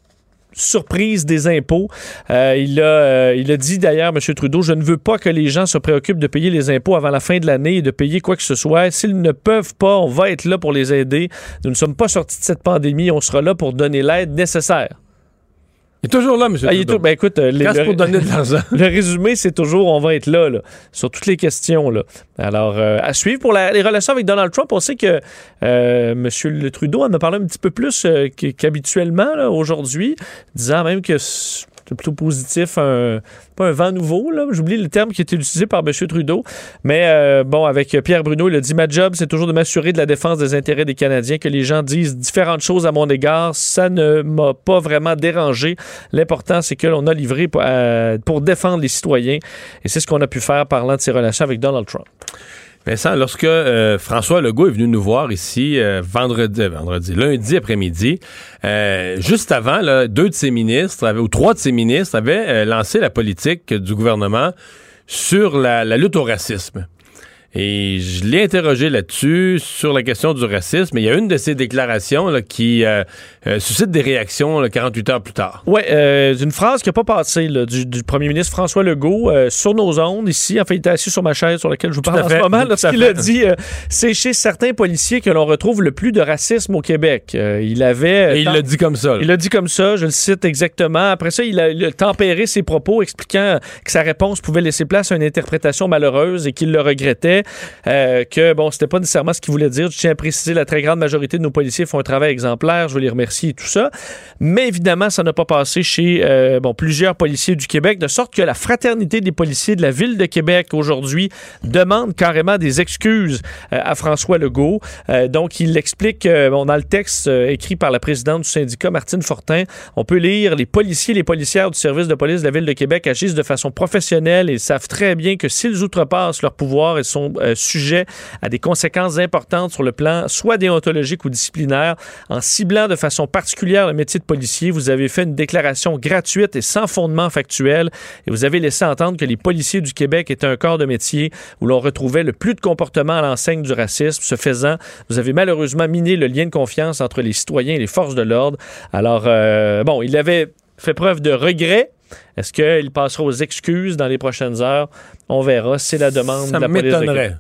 surprise des impôts. Euh, il, a, euh, il a dit d'ailleurs, M. Trudeau, je ne veux pas que les gens se préoccupent de payer les impôts avant la fin de l'année et de payer quoi que ce soit. S'ils ne peuvent pas, on va être là pour les aider. Nous ne sommes pas sortis de cette pandémie. On sera là pour donner l'aide nécessaire. Il est toujours là, M. Ah, il est Trudeau. tout- ben, écoute, euh, les- le- pour donner de l'argent. le résumé, c'est toujours on va être là, là, sur toutes les questions. Là. Alors, euh, à suivre pour la- les relations avec Donald Trump, on sait que euh, M. le Trudeau en a parlé un petit peu plus euh, qu- qu'habituellement là, aujourd'hui, disant même que c'est plutôt positif, un, pas un vent nouveau, là, j'oublie le terme qui était utilisé par M. Trudeau, mais euh, bon, avec Pierre Bruno, il a dit Ma job, c'est toujours de m'assurer de la défense des intérêts des Canadiens, que les gens disent différentes choses à mon égard, ça ne m'a pas vraiment dérangé. L'important, c'est que l'on a livré pour, euh, pour défendre les citoyens, et c'est ce qu'on a pu faire parlant de ses relations avec Donald Trump. Vincent, lorsque euh, François Legault est venu nous voir ici euh, vendredi, euh, vendredi, lundi après-midi, juste avant, deux de ses ministres, ou trois de ses ministres avaient lancé la politique du gouvernement sur la lutte au racisme. Et je l'ai interrogé là-dessus, sur la question du racisme. Il y a une de ses déclarations là, qui euh, euh, suscite des réactions là, 48 heures plus tard. Oui, euh, une phrase qui n'a pas passé là, du, du, premier ministre François Legault sur nos ondes ici. En fait, il était assis sur ma chaise sur laquelle je vous parle en fait, ce moment. Lorsqu'il a dit c'est chez certains policiers que l'on retrouve le plus de racisme au Québec. Il avait. Et il l'a dit comme ça. Il l'a dit comme ça, je le cite exactement. Après ça, il a, il a tempéré ses propos, expliquant que sa réponse pouvait laisser place à une interprétation malheureuse et qu'il le regrettait. Euh, que, bon, c'était pas nécessairement ce qu'il voulait dire. Je tiens à préciser, la très grande majorité de nos policiers font un travail exemplaire. Je veux les remercier et tout ça. Mais évidemment, ça n'a pas passé chez, euh, bon, plusieurs policiers du Québec, de sorte que la fraternité des policiers de la ville de Québec aujourd'hui demande carrément des excuses euh, à François Legault. Donc, il explique, bon, dans le texte écrit par la présidente du syndicat, Martine Fortin, on peut lire les policiers les policières du service de police de la ville de Québec agissent de façon professionnelle et savent très bien que s'ils outrepassent leur pouvoir et sont euh, sujets à des conséquences importantes sur le plan soit déontologique ou disciplinaire, en ciblant de façon particulière le métier de policier, vous avez fait une déclaration gratuite et sans fondement factuel et vous avez laissé entendre que les policiers du Québec étaient un corps de métier où l'on retrouvait le plus de comportements à l'enseigne du racisme. Ce faisant, vous avez malheureusement miné le lien de confiance entre les citoyens et les forces de l'ordre. Alors, euh, bon, il avait fait preuve de regret. Est-ce qu'il passera aux excuses dans les prochaines heures? On verra. C'est la demande Ça de la police de m'étonnerait.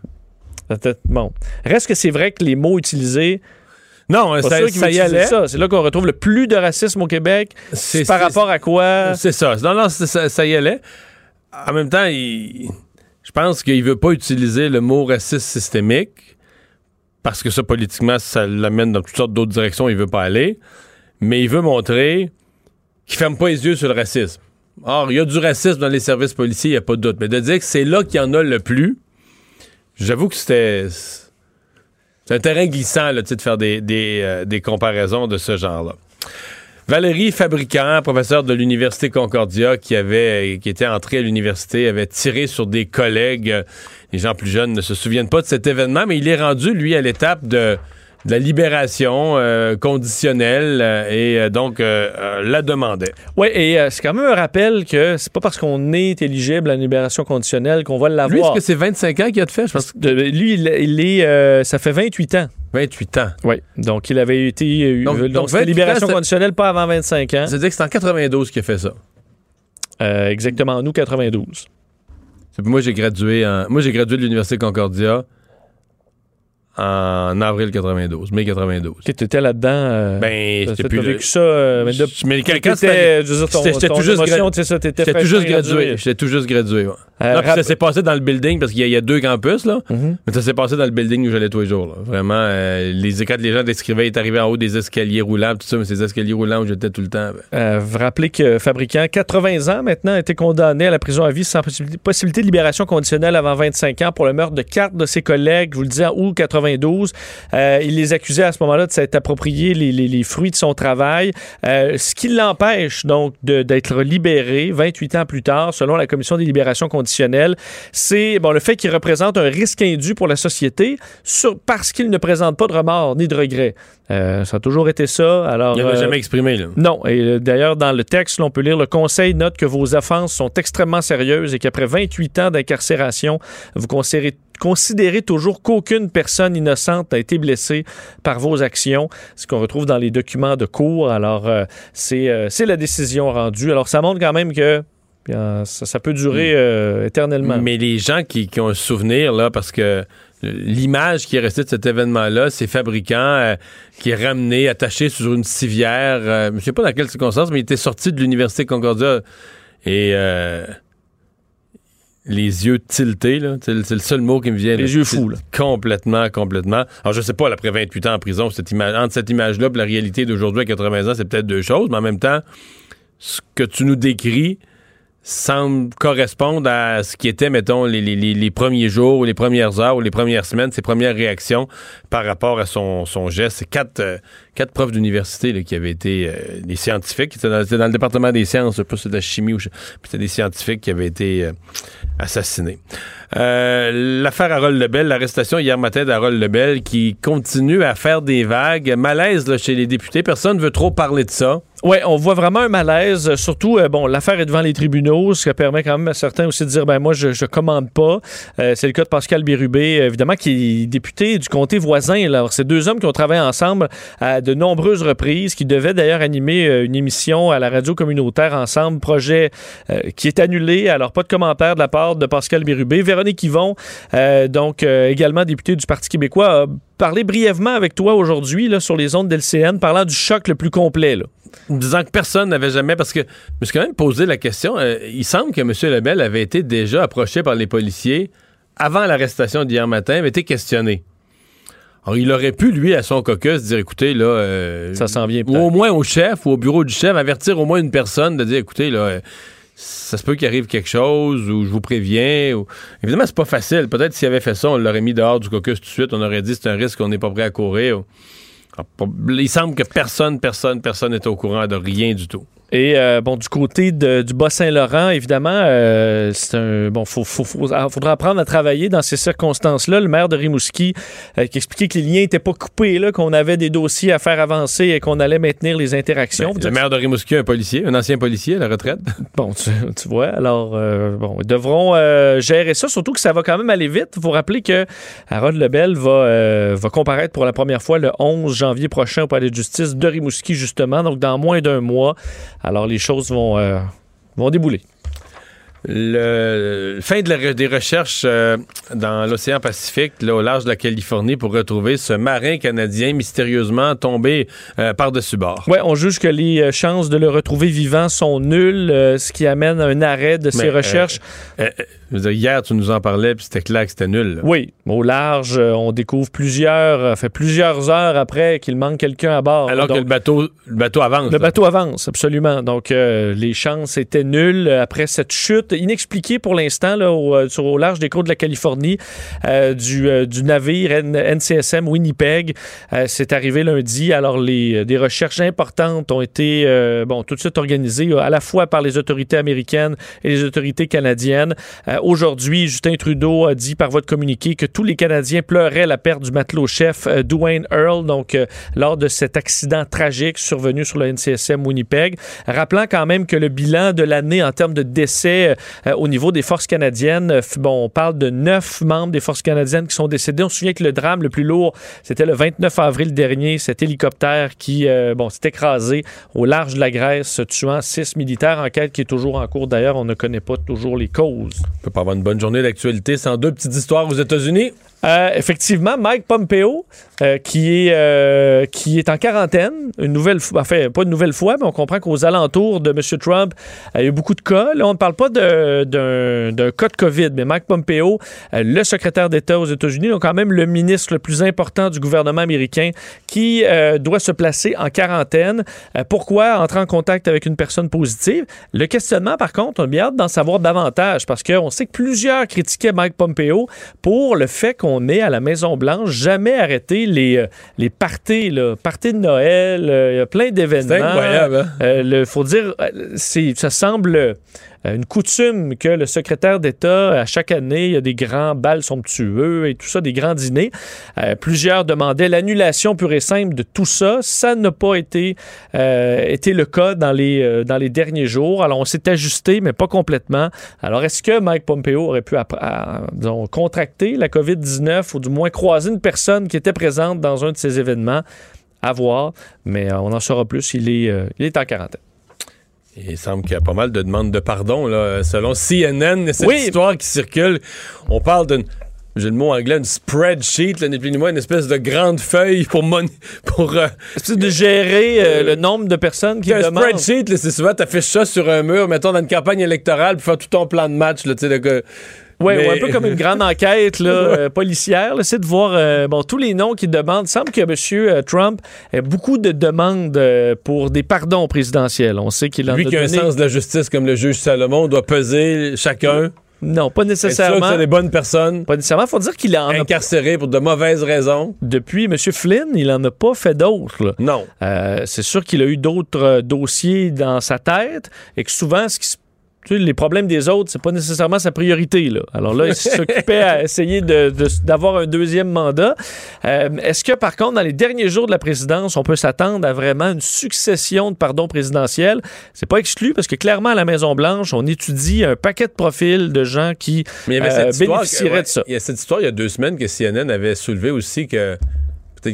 Bon. Reste que c'est vrai que les mots utilisés. Non, ça, ça y allait. ça. C'est là qu'on retrouve le plus de racisme au Québec. C'est- par c'est- rapport à quoi? C'est ça. Non, non, c'est- ça, ça y allait. En même temps, il- je pense qu'il veut pas utiliser le mot raciste systémique parce que ça, politiquement, ça l'amène dans toutes sortes d'autres directions. Il veut pas aller. Mais il veut montrer qu'il ferme pas les yeux sur le racisme. Or, il y a du racisme dans les services policiers, il n'y a pas de doute. Mais de dire que c'est là qu'il y en a le plus, j'avoue que c'était. C'est un terrain glissant, là, de faire des, des, euh, des comparaisons de ce genre-là. Valérie Fabricant, professeure de l'Université Concordia, qui avait qui était entrée à l'université, avait tiré sur des collègues. Les gens plus jeunes ne se souviennent pas de cet événement, mais il est rendu, lui, à l'étape de, de la libération euh, conditionnelle euh, et euh, donc la demandait. Oui, et c'est quand même un rappel que c'est pas parce qu'on est éligible à la libération conditionnelle qu'on va l'avoir. Lui, est-ce que c'est 25 ans qu'il a de fait? Je pense lui, il, il est, ça fait 28 ans. 28 ans. Oui, donc il avait été. Donc- donc, donc c'était 28 libération ans, conditionnelle pas avant 25 ans. C'est-à-dire que c'est en 92 qu'il a fait ça. Exactement, nous, 92. C'est- Moi, j'ai gradué en- moi j'ai gradué de l'Université Concordia en avril 92, mai 92. Tu étais là-dedans. euh, Ben, j'étais plus vécu ça. euh, mais, de, Mais quand, t'étais, quand c'était- je veux dire, ton- j'étais- j'étais ton tout juste ça, t'étais j'étais tout juste gradué. J'étais tout juste gradué. ouais. Euh, Non, ça s'est passé dans le building parce qu'il y, a- il y a deux campus là. Mhm. Mais ça s'est passé dans le building où j'allais tous les jours. là. Vraiment, euh, les quand les gens décrivaient, ils étaient arrivés en haut des escaliers roulants, tout ça, mais ces escaliers roulants où j'étais tout le temps. ben, vous rappelez que fabricant, 80 ans maintenant, a été condamné à la prison à vie sans possibilité, possibilité de libération conditionnelle avant 25 ans pour le meurtre de quatre de ses collègues, je vous le dis, en août 92. Euh, il les accusait à ce moment-là de s'être approprié les, les- les fruits de son travail, euh, ce qui l'empêche donc d'être libéré 28 ans plus tard, selon la Commission des libérations conditionnelles. C'est bon, le fait qu'il représente un risque indu pour la société sur- parce qu'il ne présente pas de remords ni de regrets. Euh, ça a toujours été ça. Alors, il n'avait jamais exprimé. Là. non, et d'ailleurs, dans le texte, on peut lire le Conseil note que vos offenses sont extrêmement sérieuses et qu'après 28 ans d'incarcération, vous considérez, considérez toujours qu'aucune personne innocente n'a été blessée par vos actions, ce qu'on retrouve dans les documents de cours. Alors, euh, c'est euh, c'est la décision rendue. Alors, ça montre quand même que euh, ça, ça peut durer euh, éternellement. Mais les gens qui, qui ont un souvenir, là, parce que l'image qui est restée de cet événement-là, c'est fabricant euh, qui est ramené, attaché sur une civière. euh, je ne sais pas dans quelles circonstances, mais il était sorti de l'Université Concordia et les yeux tiltés, là. C'est le, seul mot qui me vient. Les là. yeux fous, là. Complètement, complètement. Alors, je sais pas, là, après 28 ans en prison, cette image, entre cette image-là et la réalité d'aujourd'hui à 80 ans, c'est peut-être deux choses, mais en même temps, ce que tu nous décris semble correspondre à ce qui était, mettons, les, les- les- premiers jours, ou les premières heures, ou les premières semaines, ses premières réactions par rapport à son, son geste. C'est quatre, euh, quatre profs d'université qui avaient été euh, des scientifiques. C'était dans, dans le département des sciences, pas de la chimie ou... C'était des scientifiques qui avaient été euh, assassinés. L'affaire Harold Lebel, l'arrestation hier matin d'Harold Lebel qui continue à faire des vagues. Malaise là, chez les députés. Personne ne veut trop parler de ça. Oui, on voit vraiment un malaise. Surtout, euh, bon, l'affaire est devant les tribunaux, ce qui permet quand même à certains aussi de dire, ben moi, je, je commande pas. Euh, c'est le cas de Pascal Bérubé, euh, évidemment, qui est député du comté voisin. Là. Alors, c'est deux hommes qui ont travaillé ensemble à de nombreuses reprises, qui devaient d'ailleurs animer euh, une émission à la radio communautaire ensemble, projet qui est annulé. Alors, pas de commentaire de la part de Pascal Bérubé. Véronique Yvon, donc également députée du Parti québécois, a parlé brièvement avec toi aujourd'hui sur les ondes d'LCN, parlant du choc le plus complet. Là. Disant que personne n'avait jamais, parce que je me suis quand même posé la question, euh, il semble que M. Lebel avait été déjà approché par les policiers avant l'arrestation d'hier matin, avait été questionné. Alors, il aurait pu, lui, à son caucus, dire, écoutez, là... euh, Ça s'en vient Ou au moins au chef ou au bureau du chef, avertir au moins une personne de dire, écoutez, là... euh, ça se peut qu'il arrive quelque chose ou je vous préviens. Ou... Évidemment, c'est pas facile. Peut-être s'il avait fait ça, on l'aurait mis dehors du caucus tout de suite. On aurait dit c'est un risque qu'on n'est pas prêt à courir. Il semble que personne, personne, personne n'est au courant de rien du tout. Et euh, bon, du côté de- du Bas-Saint-Laurent, évidemment, euh, c'est un bon, faut, faut- faut- ah, faudra apprendre à travailler dans ces circonstances-là. Le maire de Rimouski euh, qui expliquait que les liens n'étaient pas coupés, là, qu'on avait des dossiers à faire avancer et qu'on allait maintenir les interactions. Ben, le maire de Rimouski, un policier, un ancien policier à la retraite. Bon, tu, tu vois, alors, euh, bon, ils devront euh, gérer ça, surtout que ça va quand même aller vite. Il faut rappeler que Harold Lebel va, euh, va comparaître pour la première fois le 11 janvier prochain au palais de justice de Rimouski, justement, donc dans moins d'un mois. Alors, les choses vont, euh, vont débouler. Le fin de la- des recherches euh, dans l'océan Pacifique, là, au large de la Californie, pour retrouver ce marin canadien mystérieusement tombé euh, par-dessus bord. Ouais, on juge que les chances de le retrouver vivant sont nulles, euh, ce qui amène à un arrêt de ces recherches. Dire, hier, tu nous en parlais, puis c'était clair que c'était nul. là. Oui, au large, euh, on découvre plusieurs, euh, fait plusieurs heures après qu'il manque quelqu'un à bord. Alors Donc, que le bateau, le bateau avance. Le là. bateau avance, absolument. Donc, euh, les chances étaient nulles après cette chute inexpliquée pour l'instant là, au, sur, au large des côtes de la Californie euh, du, euh, du navire NCSM Winnipeg. C'est arrivé lundi. Alors, les, des recherches importantes ont été bon, tout de suite organisées à la fois par les autorités américaines et les autorités canadiennes. Euh, Aujourd'hui, Justin Trudeau a dit par votre communiqué que tous les Canadiens pleuraient la perte du matelot-chef euh, Dwayne Earl, donc euh, lors de cet accident tragique survenu sur le NCSM Winnipeg. Rappelant quand même que le bilan de l'année en termes de décès au niveau des forces canadiennes, bon, on parle de neuf membres des forces canadiennes qui sont décédés. On se souvient que le drame le plus lourd, c'était le 29 avril dernier, cet hélicoptère qui, bon, s'est écrasé au large de la Grèce, tuant six militaires. Enquête qui est toujours en cours. D'ailleurs, on ne connaît pas toujours les causes. Peut pas avoir une bonne journée d'actualité sans deux petites histoires aux États-Unis. Euh, effectivement, Mike Pompeo, euh, qui, est, euh, qui est en quarantaine, une nouvelle fois, enfin, pas une nouvelle fois, mais on comprend qu'aux alentours de M. Trump, il y a eu beaucoup de cas. Là, on ne parle pas d'un cas de COVID, mais Mike Pompeo, le secrétaire d'État aux États-Unis, donc quand même le ministre le plus important du gouvernement américain, qui doit se placer en quarantaine. Pourquoi entrer en contact avec une personne positive? Le questionnement, par contre, on a bien hâte d'en savoir davantage, parce qu'on sait que plusieurs critiquaient Mike Pompeo pour le fait qu'on ait à la Maison-Blanche jamais arrêté les, euh, les parties, là, parties de Noël, euh, il y a plein d'événements. C'est incroyable, hein? Euh, faut dire, ça semble une coutume que le secrétaire d'État, à chaque année, il y a des grands bals somptueux et tout ça, des grands dîners. Euh, plusieurs demandaient l'annulation pure et simple de tout ça. Ça n'a pas été, euh, été le cas dans les, euh, dans les derniers jours. Alors, on s'est ajusté, mais pas complètement. Alors, est-ce que Mike Pompeo aurait pu contracter la COVID-19 ou du moins croiser une personne qui était présente dans un de ces événements? À voir, mais euh, on en saura plus. Il est, euh, il est en quarantaine. Il semble qu'il y a pas mal de demandes de pardon, là, selon CNN, cette Oui. histoire qui circule. On parle d'une, j'ai le mot anglais, une spreadsheet, là, ni plus ni moins, une espèce de grande feuille pour, mon- pour euh, de gérer euh, le nombre de personnes qui un demandent. spreadsheet, là, c'est souvent, t'affiches ça sur un mur, mettons, dans une campagne électorale, pour faire tout ton plan de match, là, tu sais, Oui, Mais- un peu comme une grande enquête là, euh, policière. C'est de voir euh, bon, tous les noms qui demandent. Il semble que M. Trump ait beaucoup de demandes euh, pour des pardons présidentiels. On sait qu'il en Lui a qui a un donné- sens de la justice comme le juge Salomon doit peser chacun. Non, pas Être sûr que nécessairement. c'est des bonnes personnes. Pas nécessairement. faut dire qu'il en a incarcéré pour de mauvaises raisons. Depuis M. Flynn, il en a pas fait d'autres. Non. Euh, c'est sûr qu'il a eu d'autres euh, dossiers dans sa tête et que souvent, ce qui se tu sais, les problèmes des autres, c'est pas nécessairement sa priorité. Là. Alors là, il s'occupait à essayer de- de- d'avoir un deuxième mandat. Euh, Est-ce que, par contre, dans les derniers jours de la présidence, on peut s'attendre à vraiment une succession de pardons présidentiels? C'est pas exclu parce que clairement, à la Maison-Blanche, on étudie un paquet de profils de gens qui euh, bénéficieraient que- ouais, de ça. Il y a cette histoire il y a deux semaines que CNN avait soulevé aussi que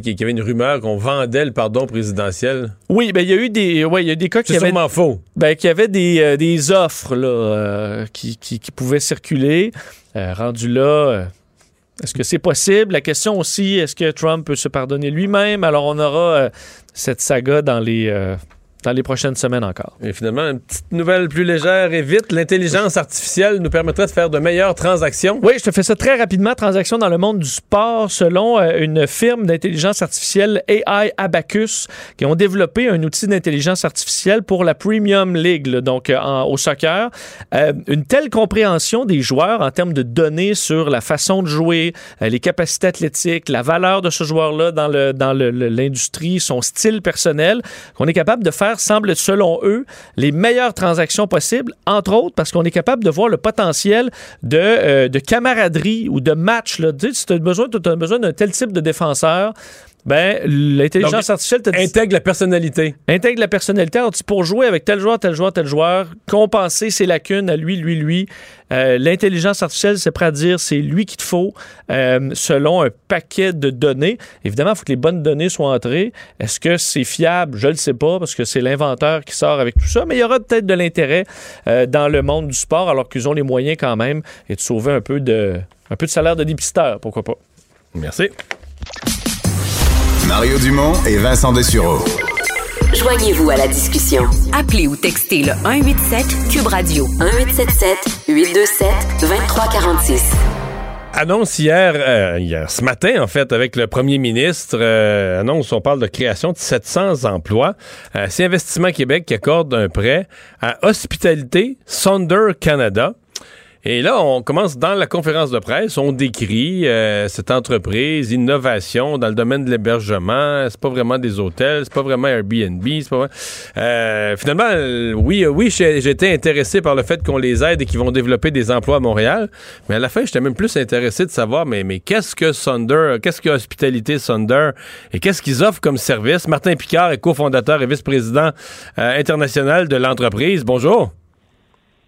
qu'il y avait une rumeur qu'on vendait le pardon présidentiel. Oui, ben il y a eu des, ouais, il y a des cas qui C'est avaient, faux. ben, qui avaient des, euh, des offres là, euh, qui, qui, qui pouvaient circuler. Euh, rendu là, est-ce que c'est possible? La question aussi, est-ce que Trump peut se pardonner lui-même? Alors, on aura cette saga dans les, dans les prochaines semaines encore. Et finalement, une petite nouvelle plus légère et vite. L'intelligence artificielle nous permettrait de faire de meilleures transactions. Oui, je te fais ça très rapidement. Transaction dans le monde du sport selon euh, une firme d'intelligence artificielle AI Abacus qui ont développé un outil d'intelligence artificielle pour la Premium League, là, donc euh, en- au soccer. Euh, une telle compréhension des joueurs en termes de données sur la façon de jouer, euh, les capacités athlétiques, la valeur de ce joueur-là dans le dans le- le- l'industrie, son style personnel, qu'on est capable de faire, semble selon eux, les meilleures transactions possibles, entre autres parce qu'on est capable de voir le potentiel de, euh, de camaraderie ou de match. Là. Tu si tu as besoin d'un tel type de défenseur, ben, l'intelligence artificielle te dit- Intègre la personnalité. intègre la personnalité. Alors, tu- pour jouer avec tel joueur, tel joueur, tel joueur, compenser ses lacunes à lui, lui, lui, euh, l'intelligence artificielle, c'est prêt à dire c'est lui qu'il te faut euh, selon un paquet de données. Évidemment, il faut que les bonnes données soient entrées. Est-ce que c'est fiable? Je ne le sais pas parce que c'est l'inventeur qui sort avec tout ça, mais il y aura peut-être de l'intérêt euh, dans le monde du sport alors qu'ils ont les moyens quand même et de sauver un peu de, un peu de salaire de dépisteur, pourquoi pas. Merci. Mario Dumont et Vincent Dessureau. Joignez-vous à la discussion. Appelez ou textez le 187 Cube Radio 1877 827 2346. Annonce hier, euh, hier, ce matin, en fait, avec le premier ministre, euh, annonce, on parle de création de 700 emplois. Euh, C'est Investissement Québec qui accorde un prêt à Hospitalité Sonder Canada. Et là, on commence dans la conférence de presse, on décrit euh, cette entreprise, innovation dans le domaine de l'hébergement. C'est pas vraiment des hôtels, c'est pas vraiment Airbnb, c'est pas. Euh, finalement, euh, oui, euh, oui, j'étais intéressé par le fait qu'on les aide et qu'ils vont développer des emplois à Montréal. Mais à la fin, j'étais même plus intéressé de savoir, mais, mais qu'est-ce que Sonder, qu'est-ce que Hospitalité Sonder et qu'est-ce qu'ils offrent comme service? Martin Picard est cofondateur et vice-président euh, international de l'entreprise. Bonjour.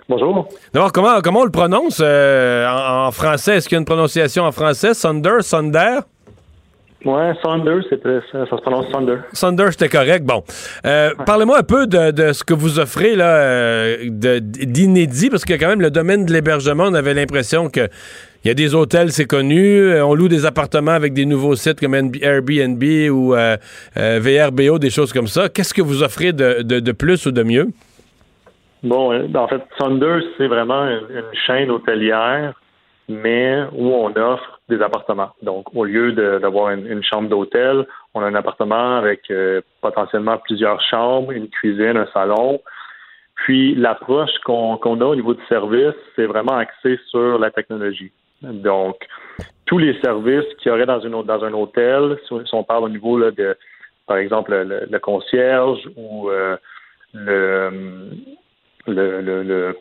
Bonjour. D'abord, comment, comment on le prononce euh, en, en français? Est-ce qu'il y a une prononciation en français? Sonder, Sonder? Ouais, Saunders, c'était ça, ça se prononce Saunders. Sonder, c'était correct. Bon. Euh, Parlez-moi un peu de, de ce que vous offrez là, euh, d'inédit, parce que quand même, le domaine de l'hébergement, on avait l'impression que il y a des hôtels, c'est connu. euh, On loue des appartements avec des nouveaux sites comme NB Airbnb ou euh, euh, VRBO, des choses comme ça. Qu'est-ce que vous offrez de, de- de plus ou de mieux? Bon, euh, en fait, Saunders, c'est vraiment une, chaîne hôtelière, mais où on offre des appartements. Donc, au lieu d'avoir une, chambre d'hôtel, on a un appartement avec euh, potentiellement plusieurs chambres, une cuisine, un salon. Puis, l'approche qu'on a au niveau du service, c'est vraiment axé sur la technologie. Donc, tous les services qu'il y aurait dans, une, dans un hôtel, si on, parle au niveau là, de, par exemple, le, le concierge ou euh, le, le, le, le,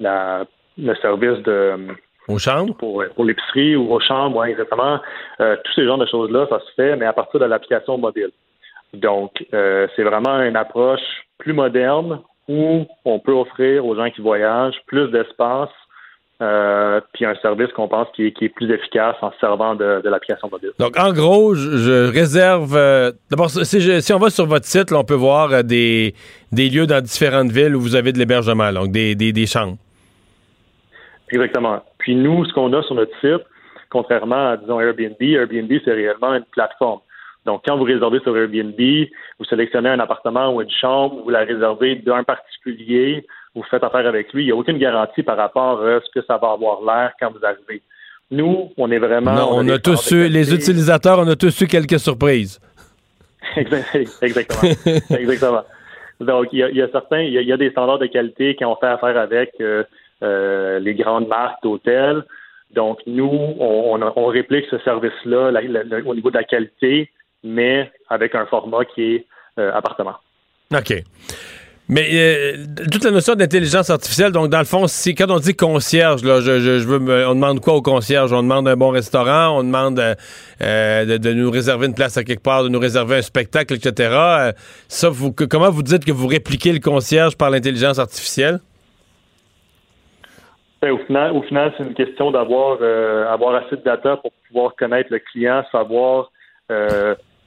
la, le service de aux chambres? pour, pour l'épicerie ou aux chambres, ouais, exactement. Euh, tous ces genres de choses-là, ça se fait, mais à partir de l'application mobile. Donc, euh, c'est vraiment une approche plus moderne où on peut offrir aux gens qui voyagent plus d'espace, euh, puis un service qu'on pense qui est, qui est plus efficace en se servant de, de l'application mobile. Donc, en gros, je, je réserve. euh, D'abord, si, on va sur votre site, là, on peut voir euh, des, des lieux dans différentes villes où vous avez de l'hébergement, donc des, des, des chambres. Exactement. Puis nous, ce qu'on a sur notre site, contrairement à, disons, Airbnb, Airbnb, c'est réellement une plateforme. Donc, quand vous réservez sur Airbnb, vous sélectionnez un appartement ou une chambre, vous la réservez d'un particulier, vous faites affaire avec lui, il n'y a aucune garantie par rapport à ce que ça va avoir l'air quand vous arrivez. Nous, on est vraiment... non, on, a tous eu, les utilisateurs, on a tous eu quelques surprises. Exact- Exactement. Exactement. Donc, il y a, il y a certains, il y a, il y a des standards de qualité qui ont fait affaire avec euh, euh, les grandes marques d'hôtels. Donc, nous, on, on, on réplique ce service-là la- la- la- au niveau de la qualité, mais avec un format qui est euh, appartement. OK. Mais euh, toute la notion d'intelligence artificielle, donc dans le fond, c'est quand on dit concierge, là, je, je, je veux on demande quoi au concierge? On demande un bon restaurant, on demande euh, euh, de, de nous réserver une place à quelque part, de nous réserver un spectacle, etc. Euh, ça, comment vous dites que vous répliquez le concierge par l'intelligence artificielle? Ben, au final, au final, c'est une question d'avoir avoir assez de data pour pouvoir connaître le client, savoir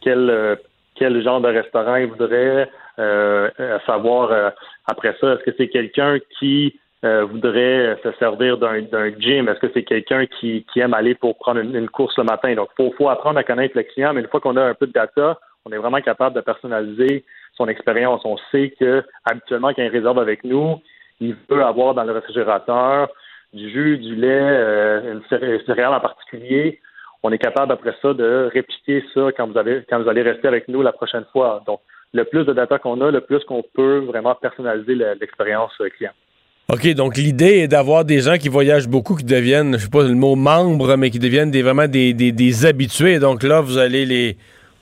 quel quel genre de restaurant il voudrait, euh, euh, savoir euh, après ça, est-ce que c'est quelqu'un qui euh, voudrait se servir d'un d'un gym, est-ce que c'est quelqu'un qui, qui aime aller pour prendre une, course le matin? Donc, faut faut apprendre à connaître le client, mais une fois qu'on a un peu de data, on est vraiment capable de personnaliser son expérience. On sait que habituellement, quand il réserve avec nous, il veut avoir dans le réfrigérateur du jus, du lait, euh, une céré- céréale en particulier. On est capable après ça de répliquer ça quand vous avez quand vous allez rester avec nous la prochaine fois. Donc, le plus de data qu'on a, le plus qu'on peut vraiment personnaliser le- l'expérience euh, client. OK, donc l'idée est d'avoir des gens qui voyagent beaucoup, qui deviennent, je sais pas le mot membre, mais qui deviennent des, vraiment des, des, des habitués. Donc là, vous allez les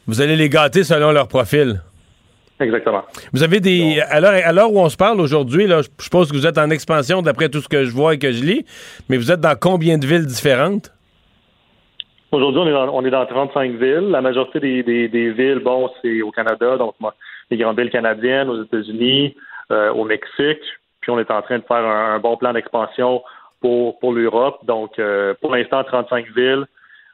vous allez les gâter selon leur profil. Exactement. Vous avez des. À l'heure, à l'heure où on se parle aujourd'hui, là, je suppose que vous êtes en expansion d'après tout ce que je vois et que je lis, mais vous êtes dans combien de villes différentes? Aujourd'hui, on est dans, on est dans 35 villes. La majorité des, des, des villes, bon, c'est au Canada, donc les grandes villes canadiennes, aux États-Unis, euh, au Mexique. Puis on est en train de faire un, un bon plan d'expansion pour, pour l'Europe. Donc, euh, pour l'instant, 35 villes.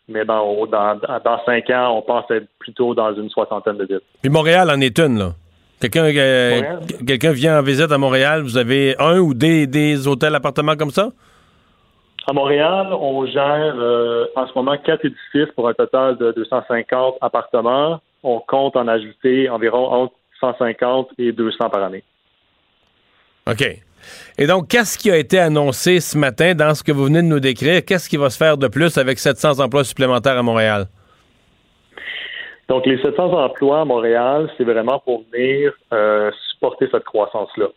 Mais dans, dans, dans 5 ans, on pense être plutôt dans une soixantaine de villes. Puis Montréal en est une, là. Quelqu'un euh, quelqu'un vient en visite à Montréal, vous avez un ou des, des hôtels, appartements comme ça? À Montréal, on gère euh, en ce moment quatre édifices pour un total de 250 appartements. On compte en ajouter environ entre 150 et 200 par année. OK. Et donc, qu'est-ce qui a été annoncé ce matin dans ce que vous venez de nous décrire? Qu'est-ce qui va se faire de plus avec 700 emplois supplémentaires à Montréal? Donc, les 700 emplois à Montréal, c'est vraiment pour venir euh, supporter cette croissance-là.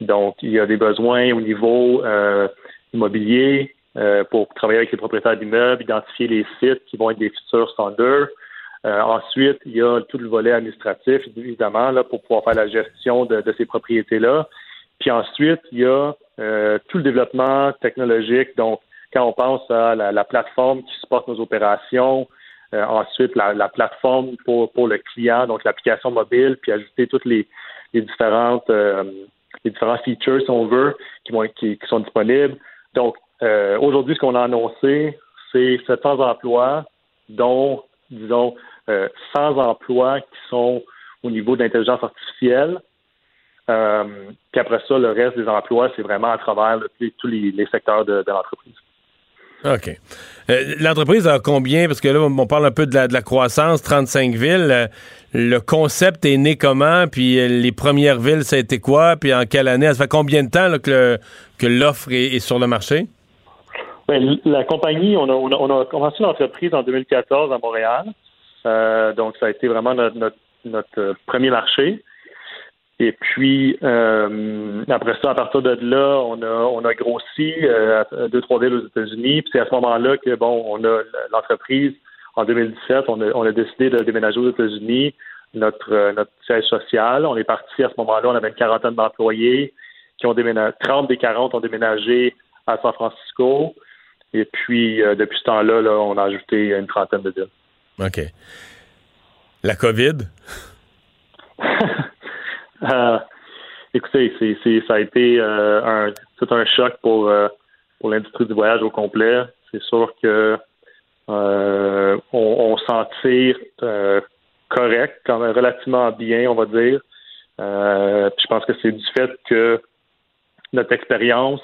Donc, il y a des besoins au niveau euh, immobilier euh, pour travailler avec les propriétaires d'immeubles, identifier les sites qui vont être des futurs standards. Euh, ensuite, il y a tout le volet administratif, évidemment, là, pour pouvoir faire la gestion de, de ces propriétés-là. Puis ensuite, il y a euh, tout le développement technologique. Donc, quand on pense à la, la plateforme qui supporte nos opérations, euh, ensuite la, la plateforme pour, pour le client, donc l'application mobile, puis ajouter toutes les, les différentes euh, les différents features, si on veut, qui vont qui, qui sont disponibles. Donc, euh, aujourd'hui, ce qu'on a annoncé, c'est 700 emplois, dont, disons, euh, 100 emplois qui sont au niveau de l'intelligence artificielle. Euh, puis après ça, le reste des emplois, c'est vraiment à travers tous- les, secteurs de, l'entreprise. OK. Euh, L'entreprise a combien? Parce que là, on parle un peu de la, croissance, 35 villes. Euh, le concept est né comment? Puis euh, les premières villes, ça a été quoi? Puis en quelle année? Ça fait combien de temps que l'offre est sur le marché? Ben, la compagnie, on a, on a, commencé l'entreprise en 2014 à Montréal. Euh, donc, ça a été vraiment notre, notre, notre, euh, premier marché. Et puis, euh, après ça, à partir de là, on a, on a grossi euh, à deux, trois villes aux États-Unis. Puis c'est à ce moment-là que, bon, on a l'entreprise, en 2017, on a, on a décidé de déménager aux États-Unis, notre, euh, notre siège social. On est parti à ce moment-là, on avait une quarantaine d'employés qui ont déménagé, 30 des 40 ont déménagé à San Francisco. Et puis, euh, depuis ce temps-là, là, on a ajouté une trentaine de villes. OK. La COVID? Euh, écoutez, c'est, c'est, ça a été euh, un, tout un choc pour, pour l'industrie du voyage au complet. C'est sûr que on, on s'en tire correct, quand même relativement bien, on va dire. Je pense que c'est du fait que notre expérience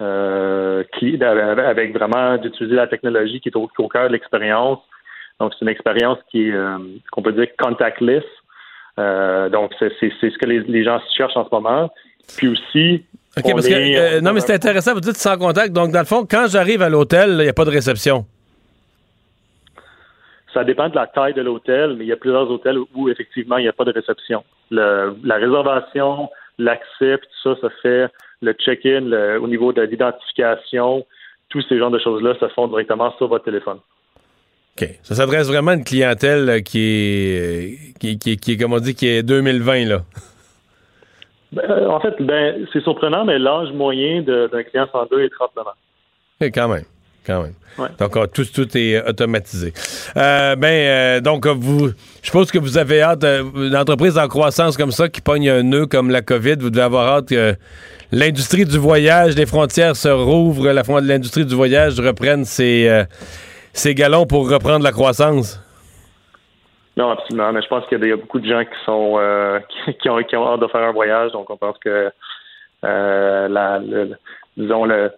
euh, avec vraiment d'utiliser la technologie qui est au, au cœur de l'expérience. Donc, c'est une expérience qui est, euh, qu'on peut dire contactless. Euh, donc, c'est, c'est, c'est ce que les, les gens cherchent en ce moment. Puis aussi, OK, parce que. euh, non, mais c'est intéressant, vous dites sans contact. Donc, dans le fond, quand j'arrive à l'hôtel, il n'y a pas de réception. Ça dépend de la taille de l'hôtel, mais il y a plusieurs hôtels où effectivement il n'y a pas de réception. Le- la réservation, l'accès, puis tout ça, ça fait le check-in, le- au niveau de l'identification, tous ces genres de choses-là se font directement sur votre téléphone. OK. Ça s'adresse vraiment à une clientèle euh, qui est, euh, qui, qui- qui est, comme on dit, qui est 2020, là. Ben, en fait, ben, c'est surprenant, mais l'âge moyen d'un client 102 est 39 ans. Et quand même. Quand même. Donc, euh, tout, tout est euh, automatisé. Euh, ben, donc, vous, je suppose que vous avez hâte, une entreprise en croissance comme ça qui pogne un nœud comme la COVID, vous devez avoir hâte que l'industrie du voyage, les frontières se rouvrent, l'industrie du voyage reprenne ses, ses galons pour reprendre la croissance. Non, absolument. Mais je pense qu'il y, a beaucoup de gens qui sont qui, ont, qui, ont, hâte de faire un voyage. Donc, on pense que la, disons le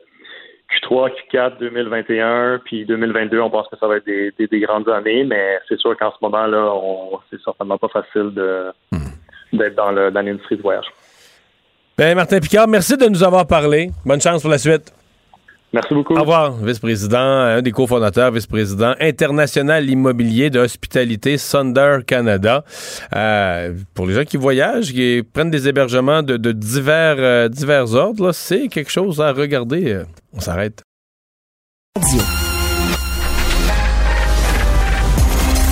Q3, Q4 2021, puis 2022, on pense que ça va être des, des, grandes années, mais c'est sûr qu'en ce moment-là, c'est certainement pas facile de, hmm. d'être dans, le, dans l'industrie du voyage. Ben, Martin Picard, merci de nous avoir parlé. Bonne chance pour la suite. Merci beaucoup. Au revoir, vice-président, un des cofondateurs, vice-président international immobilier de hospitalité Sunder Canada. Euh, pour les gens qui voyagent, qui prennent des hébergements de, divers, euh, divers ordres, c'est quelque chose à regarder. Euh, on s'arrête.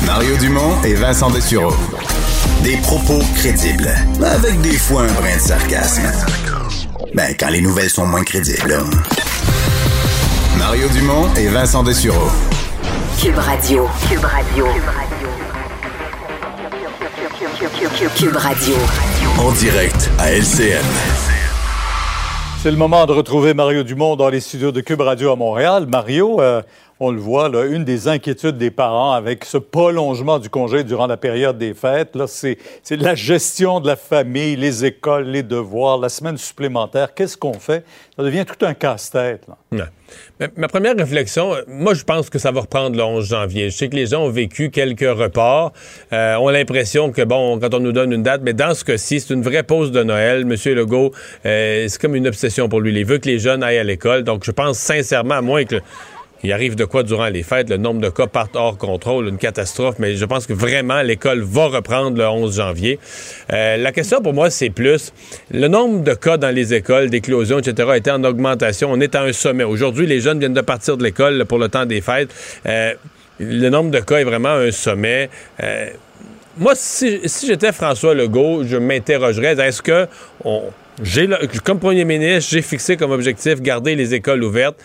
Mario Dumont et Vincent Dessureau. Des propos crédibles, avec des fois un brin de sarcasme. Ben, quand les nouvelles sont moins crédibles. Mario Dumont et Vincent Dessureau. Cube Radio. Cube Radio. Cube Radio. En direct à LCN. C'est le moment de retrouver Mario Dumont dans les studios de Cube Radio à Montréal. Mario, euh, on le voit, là, une des inquiétudes des parents avec ce prolongement du congé durant la période des fêtes, c'est, la gestion de la famille, les écoles, les devoirs, la semaine supplémentaire. Qu'est-ce qu'on fait? Ça devient tout un casse-tête. Ma première réflexion, moi, je pense que ça va reprendre le 11 janvier. Je sais que les gens ont vécu quelques reports, euh, ont l'impression que, bon, quand on nous donne une date, mais dans ce cas-ci, c'est une vraie pause de Noël. Monsieur Legault, euh, c'est comme une obsession pour lui. Il veut que les jeunes aillent à l'école. Donc, je pense sincèrement, à moins que il arrive de quoi durant les fêtes, le nombre de cas part hors contrôle, une catastrophe, mais je pense que vraiment l'école va reprendre le 11 janvier. Euh, la question pour moi, c'est plus le nombre de cas dans les écoles, d'éclosions, etc., été en augmentation. On est à un sommet. Aujourd'hui, les jeunes viennent de partir de l'école pour le temps des fêtes. Euh, le nombre de cas est vraiment un sommet. Euh, moi, si, j'étais François Legault, je m'interrogerais, est-ce que comme premier ministre, j'ai fixé comme objectif garder les écoles ouvertes?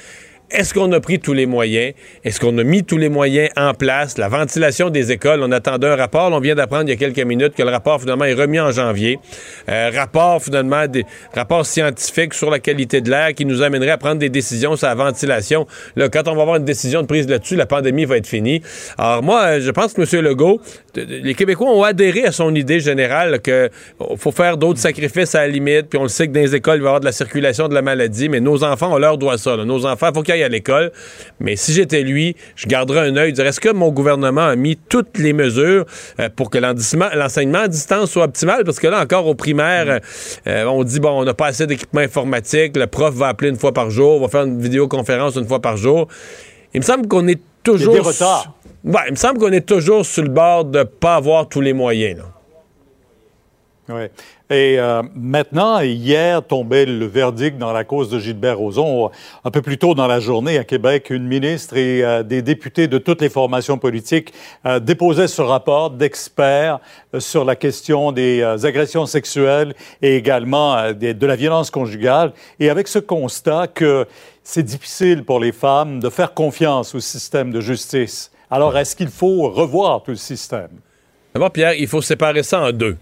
Est-ce qu'on a pris tous les moyens? Est-ce qu'on a mis tous les moyens en place? La ventilation des écoles, on attendait un rapport. on vient d'apprendre il y a quelques minutes que le rapport finalement est remis en janvier. Euh, rapport finalement, des rapports scientifiques sur la qualité de l'air qui nous amènerait à prendre des décisions sur la ventilation. Là, quand on va avoir une décision de prise là-dessus, la pandémie va être finie. Alors moi, je pense que M. Legault, les Québécois ont adhéré à son idée générale qu'il faut faire d'autres sacrifices à la limite. Puis on le sait que dans les écoles, il va y avoir de la circulation de la maladie, mais nos enfants, on leur doit ça. Nos enfants, il faut qu'ils à l'école. Mais si j'étais lui, je garderais un œil, je dirais, est-ce que mon gouvernement a mis toutes les mesures euh, pour que l'enseignement à distance soit optimal? Parce que là, encore au primaire, euh, on dit, bon, on n'a pas assez d'équipement informatique, le prof va appeler une fois par jour, va faire une vidéoconférence une fois par jour. Il me semble qu'on est toujours... Il y il me semble qu'on est toujours sur le bord de ne pas avoir tous les moyens. Oui. Et euh, maintenant, hier tombait le verdict dans la cause de Gilbert Rozon. Un peu plus tôt dans la journée, à Québec, une ministre et euh, des députés de toutes les formations politiques euh, déposaient ce rapport d'experts sur la question des agressions sexuelles et également de la violence conjugale. Et avec ce constat que c'est difficile pour les femmes de faire confiance au système de justice. Alors, est-ce qu'il faut revoir tout le système? D'abord, Pierre, il faut séparer ça en deux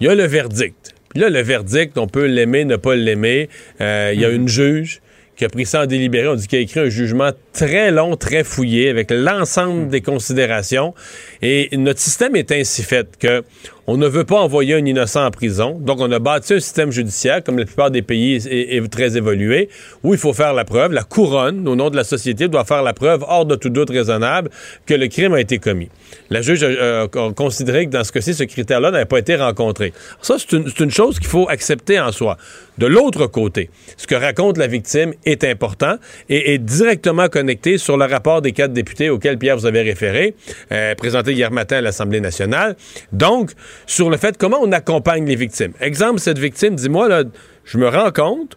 il y a le verdict. Puis là, le verdict, on peut l'aimer, ne pas l'aimer. Euh, il y a une juge qui a pris ça en délibéré. On dit qu'il a écrit un jugement très long, très fouillé, avec l'ensemble des considérations. Et notre système est ainsi fait que on ne veut pas envoyer un innocent en prison. Donc, on a bâti un système judiciaire, comme la plupart des pays est, très évolué, où il faut faire la preuve. La couronne, au nom de la société, doit faire la preuve, hors de tout doute raisonnable, que le crime a été commis. La juge a, considéré que dans ce cas-ci, ce critère-là n'avait pas été rencontré. Ça, c'est une, une chose qu'il faut accepter en soi. De l'autre côté, ce que raconte la victime est important et est directement connecté sur le rapport des quatre députés auxquels Pierre vous avez référé, euh, présenté hier matin à l'Assemblée nationale. Donc, sur le fait comment on accompagne les victimes. Exemple, cette victime dit, moi, là, je me rends compte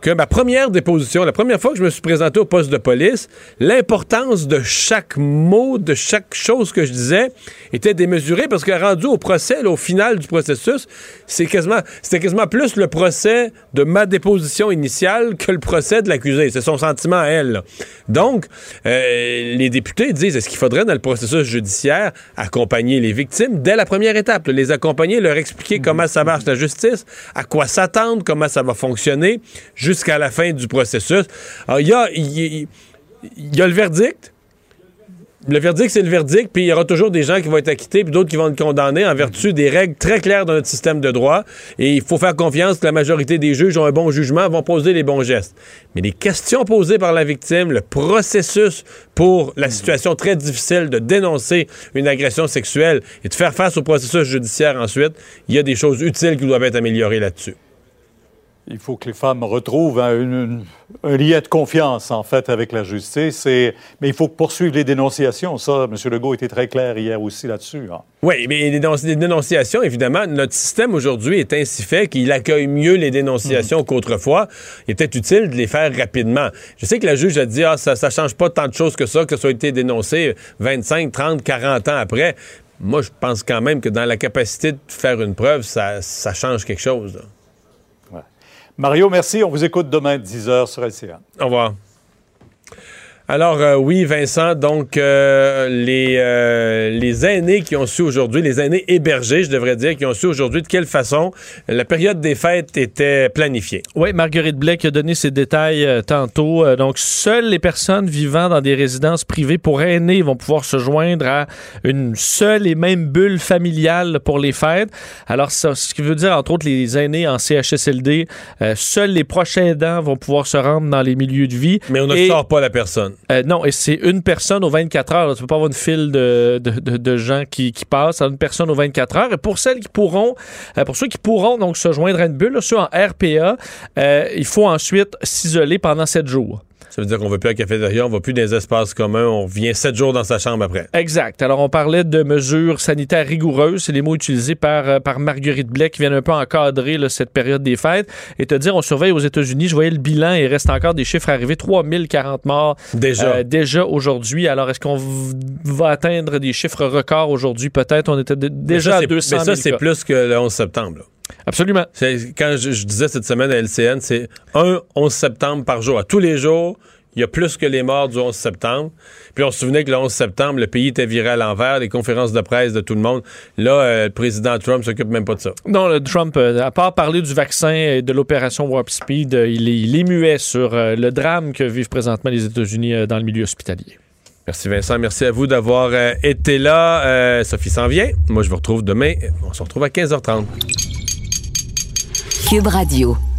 que ma première déposition, la première fois que je me suis présenté au poste de police, l'importance de chaque mot, de chaque chose que je disais était démesurée parce que rendu au procès, là, au final du processus, c'est quasiment, c'était quasiment plus le procès de ma déposition initiale que le procès de l'accusé. C'est son sentiment à elle. là. Donc, euh, les députés disent, est-ce qu'il faudrait dans le processus judiciaire accompagner les victimes dès la première étape, là, les accompagner, leur expliquer comment ça marche la justice, à quoi s'attendre, comment ça va fonctionner, jusqu'à la fin du processus. Alors, il y a, il y- il y a le verdict. Le verdict, c'est le verdict, puis il y aura toujours des gens qui vont être acquittés, puis d'autres qui vont être condamnés en vertu des règles très claires de notre système de droit. Et il faut faire confiance que la majorité des juges ont un bon jugement, vont poser les bons gestes. Mais les questions posées par la victime, le processus pour la situation très difficile de dénoncer une agression sexuelle et de faire face au processus judiciaire ensuite, il y a des choses utiles qui doivent être améliorées là-dessus. Il faut que les femmes retrouvent un, une- un lien de confiance, en fait, avec la justice. Et- mais il faut poursuivre les dénonciations. Ça, M. Legault était très clair hier aussi là-dessus. hein. Oui, mais les, dénonci- les dénonciations, évidemment, notre système aujourd'hui est ainsi fait qu'il accueille mieux les dénonciations qu'autrefois. Il était utile de les faire rapidement. Je sais que la juge a dit, ah, ça ne change pas tant de choses que ça, que ça a été dénoncé 25, 30, 40 ans après. Moi, je pense quand même que dans la capacité de faire une preuve, ça, ça change quelque chose. là. Mario, merci. On vous écoute demain, 10h sur LCA. Au revoir. Alors euh, oui, Vincent, donc euh, les, euh, les aînés qui ont su aujourd'hui, les aînés hébergés, je devrais dire, qui ont su aujourd'hui de quelle façon la période des fêtes était planifiée. Oui, Marguerite Blais qui a donné ces détails tantôt. Donc, seules les personnes vivant dans des résidences privées pour aînés vont pouvoir se joindre à une seule et même bulle familiale pour les fêtes. Alors, ça, ce qui veut dire, entre autres, les aînés en CHSLD, seuls les proches aidants vont pouvoir se rendre dans les milieux de vie. Mais on ne Et- sort pas la personne. Euh, non, et c'est une personne aux 24 heures. Tu peux pas avoir une file de, de, de- gens qui, qui passent. C'est une personne aux 24 heures. Et pour celles qui pourront, euh, pour ceux qui pourront donc se joindre à une bulle, ceux en RPA, euh, il faut ensuite s'isoler pendant 7 jours. Ça veut dire qu'on ne va plus à la cafétéria, on ne va plus dans les espaces communs, on vient sept jours dans sa chambre après. Exact. Alors, on parlait de mesures sanitaires rigoureuses. C'est les mots utilisés par, euh, par Marguerite Blais qui viennent un peu encadrer là, cette période des fêtes. Et te dire, on surveille aux États-Unis. Je voyais le bilan et il reste encore des chiffres arrivés. 3040 morts Déjà. euh, déjà aujourd'hui. Alors, est-ce qu'on va atteindre des chiffres records aujourd'hui? Peut-être. On était Mais déjà ça, à c'est- 200 Mais 000 ça, c'est plus que le 11 septembre. là. Absolument. Quand je, je disais cette semaine à LCN, c'est un 11 septembre par jour. À tous les jours, il y a plus que les morts du 11 septembre. Puis on se souvenait que le 11 septembre, le pays était viré à l'envers, les conférences de presse de tout le monde. Là, euh, le président Trump s'occupe même pas de ça. Non, le Trump, euh, à part parler du vaccin et de l'opération Warp Speed, euh, il, est, il est muet sur le drame que vivent présentement les États-Unis dans le milieu hospitalier. Merci Vincent, merci à vous d'avoir été là. Sophie s'en vient. Moi, je vous retrouve demain. On se retrouve à 15h30. Cube Radio.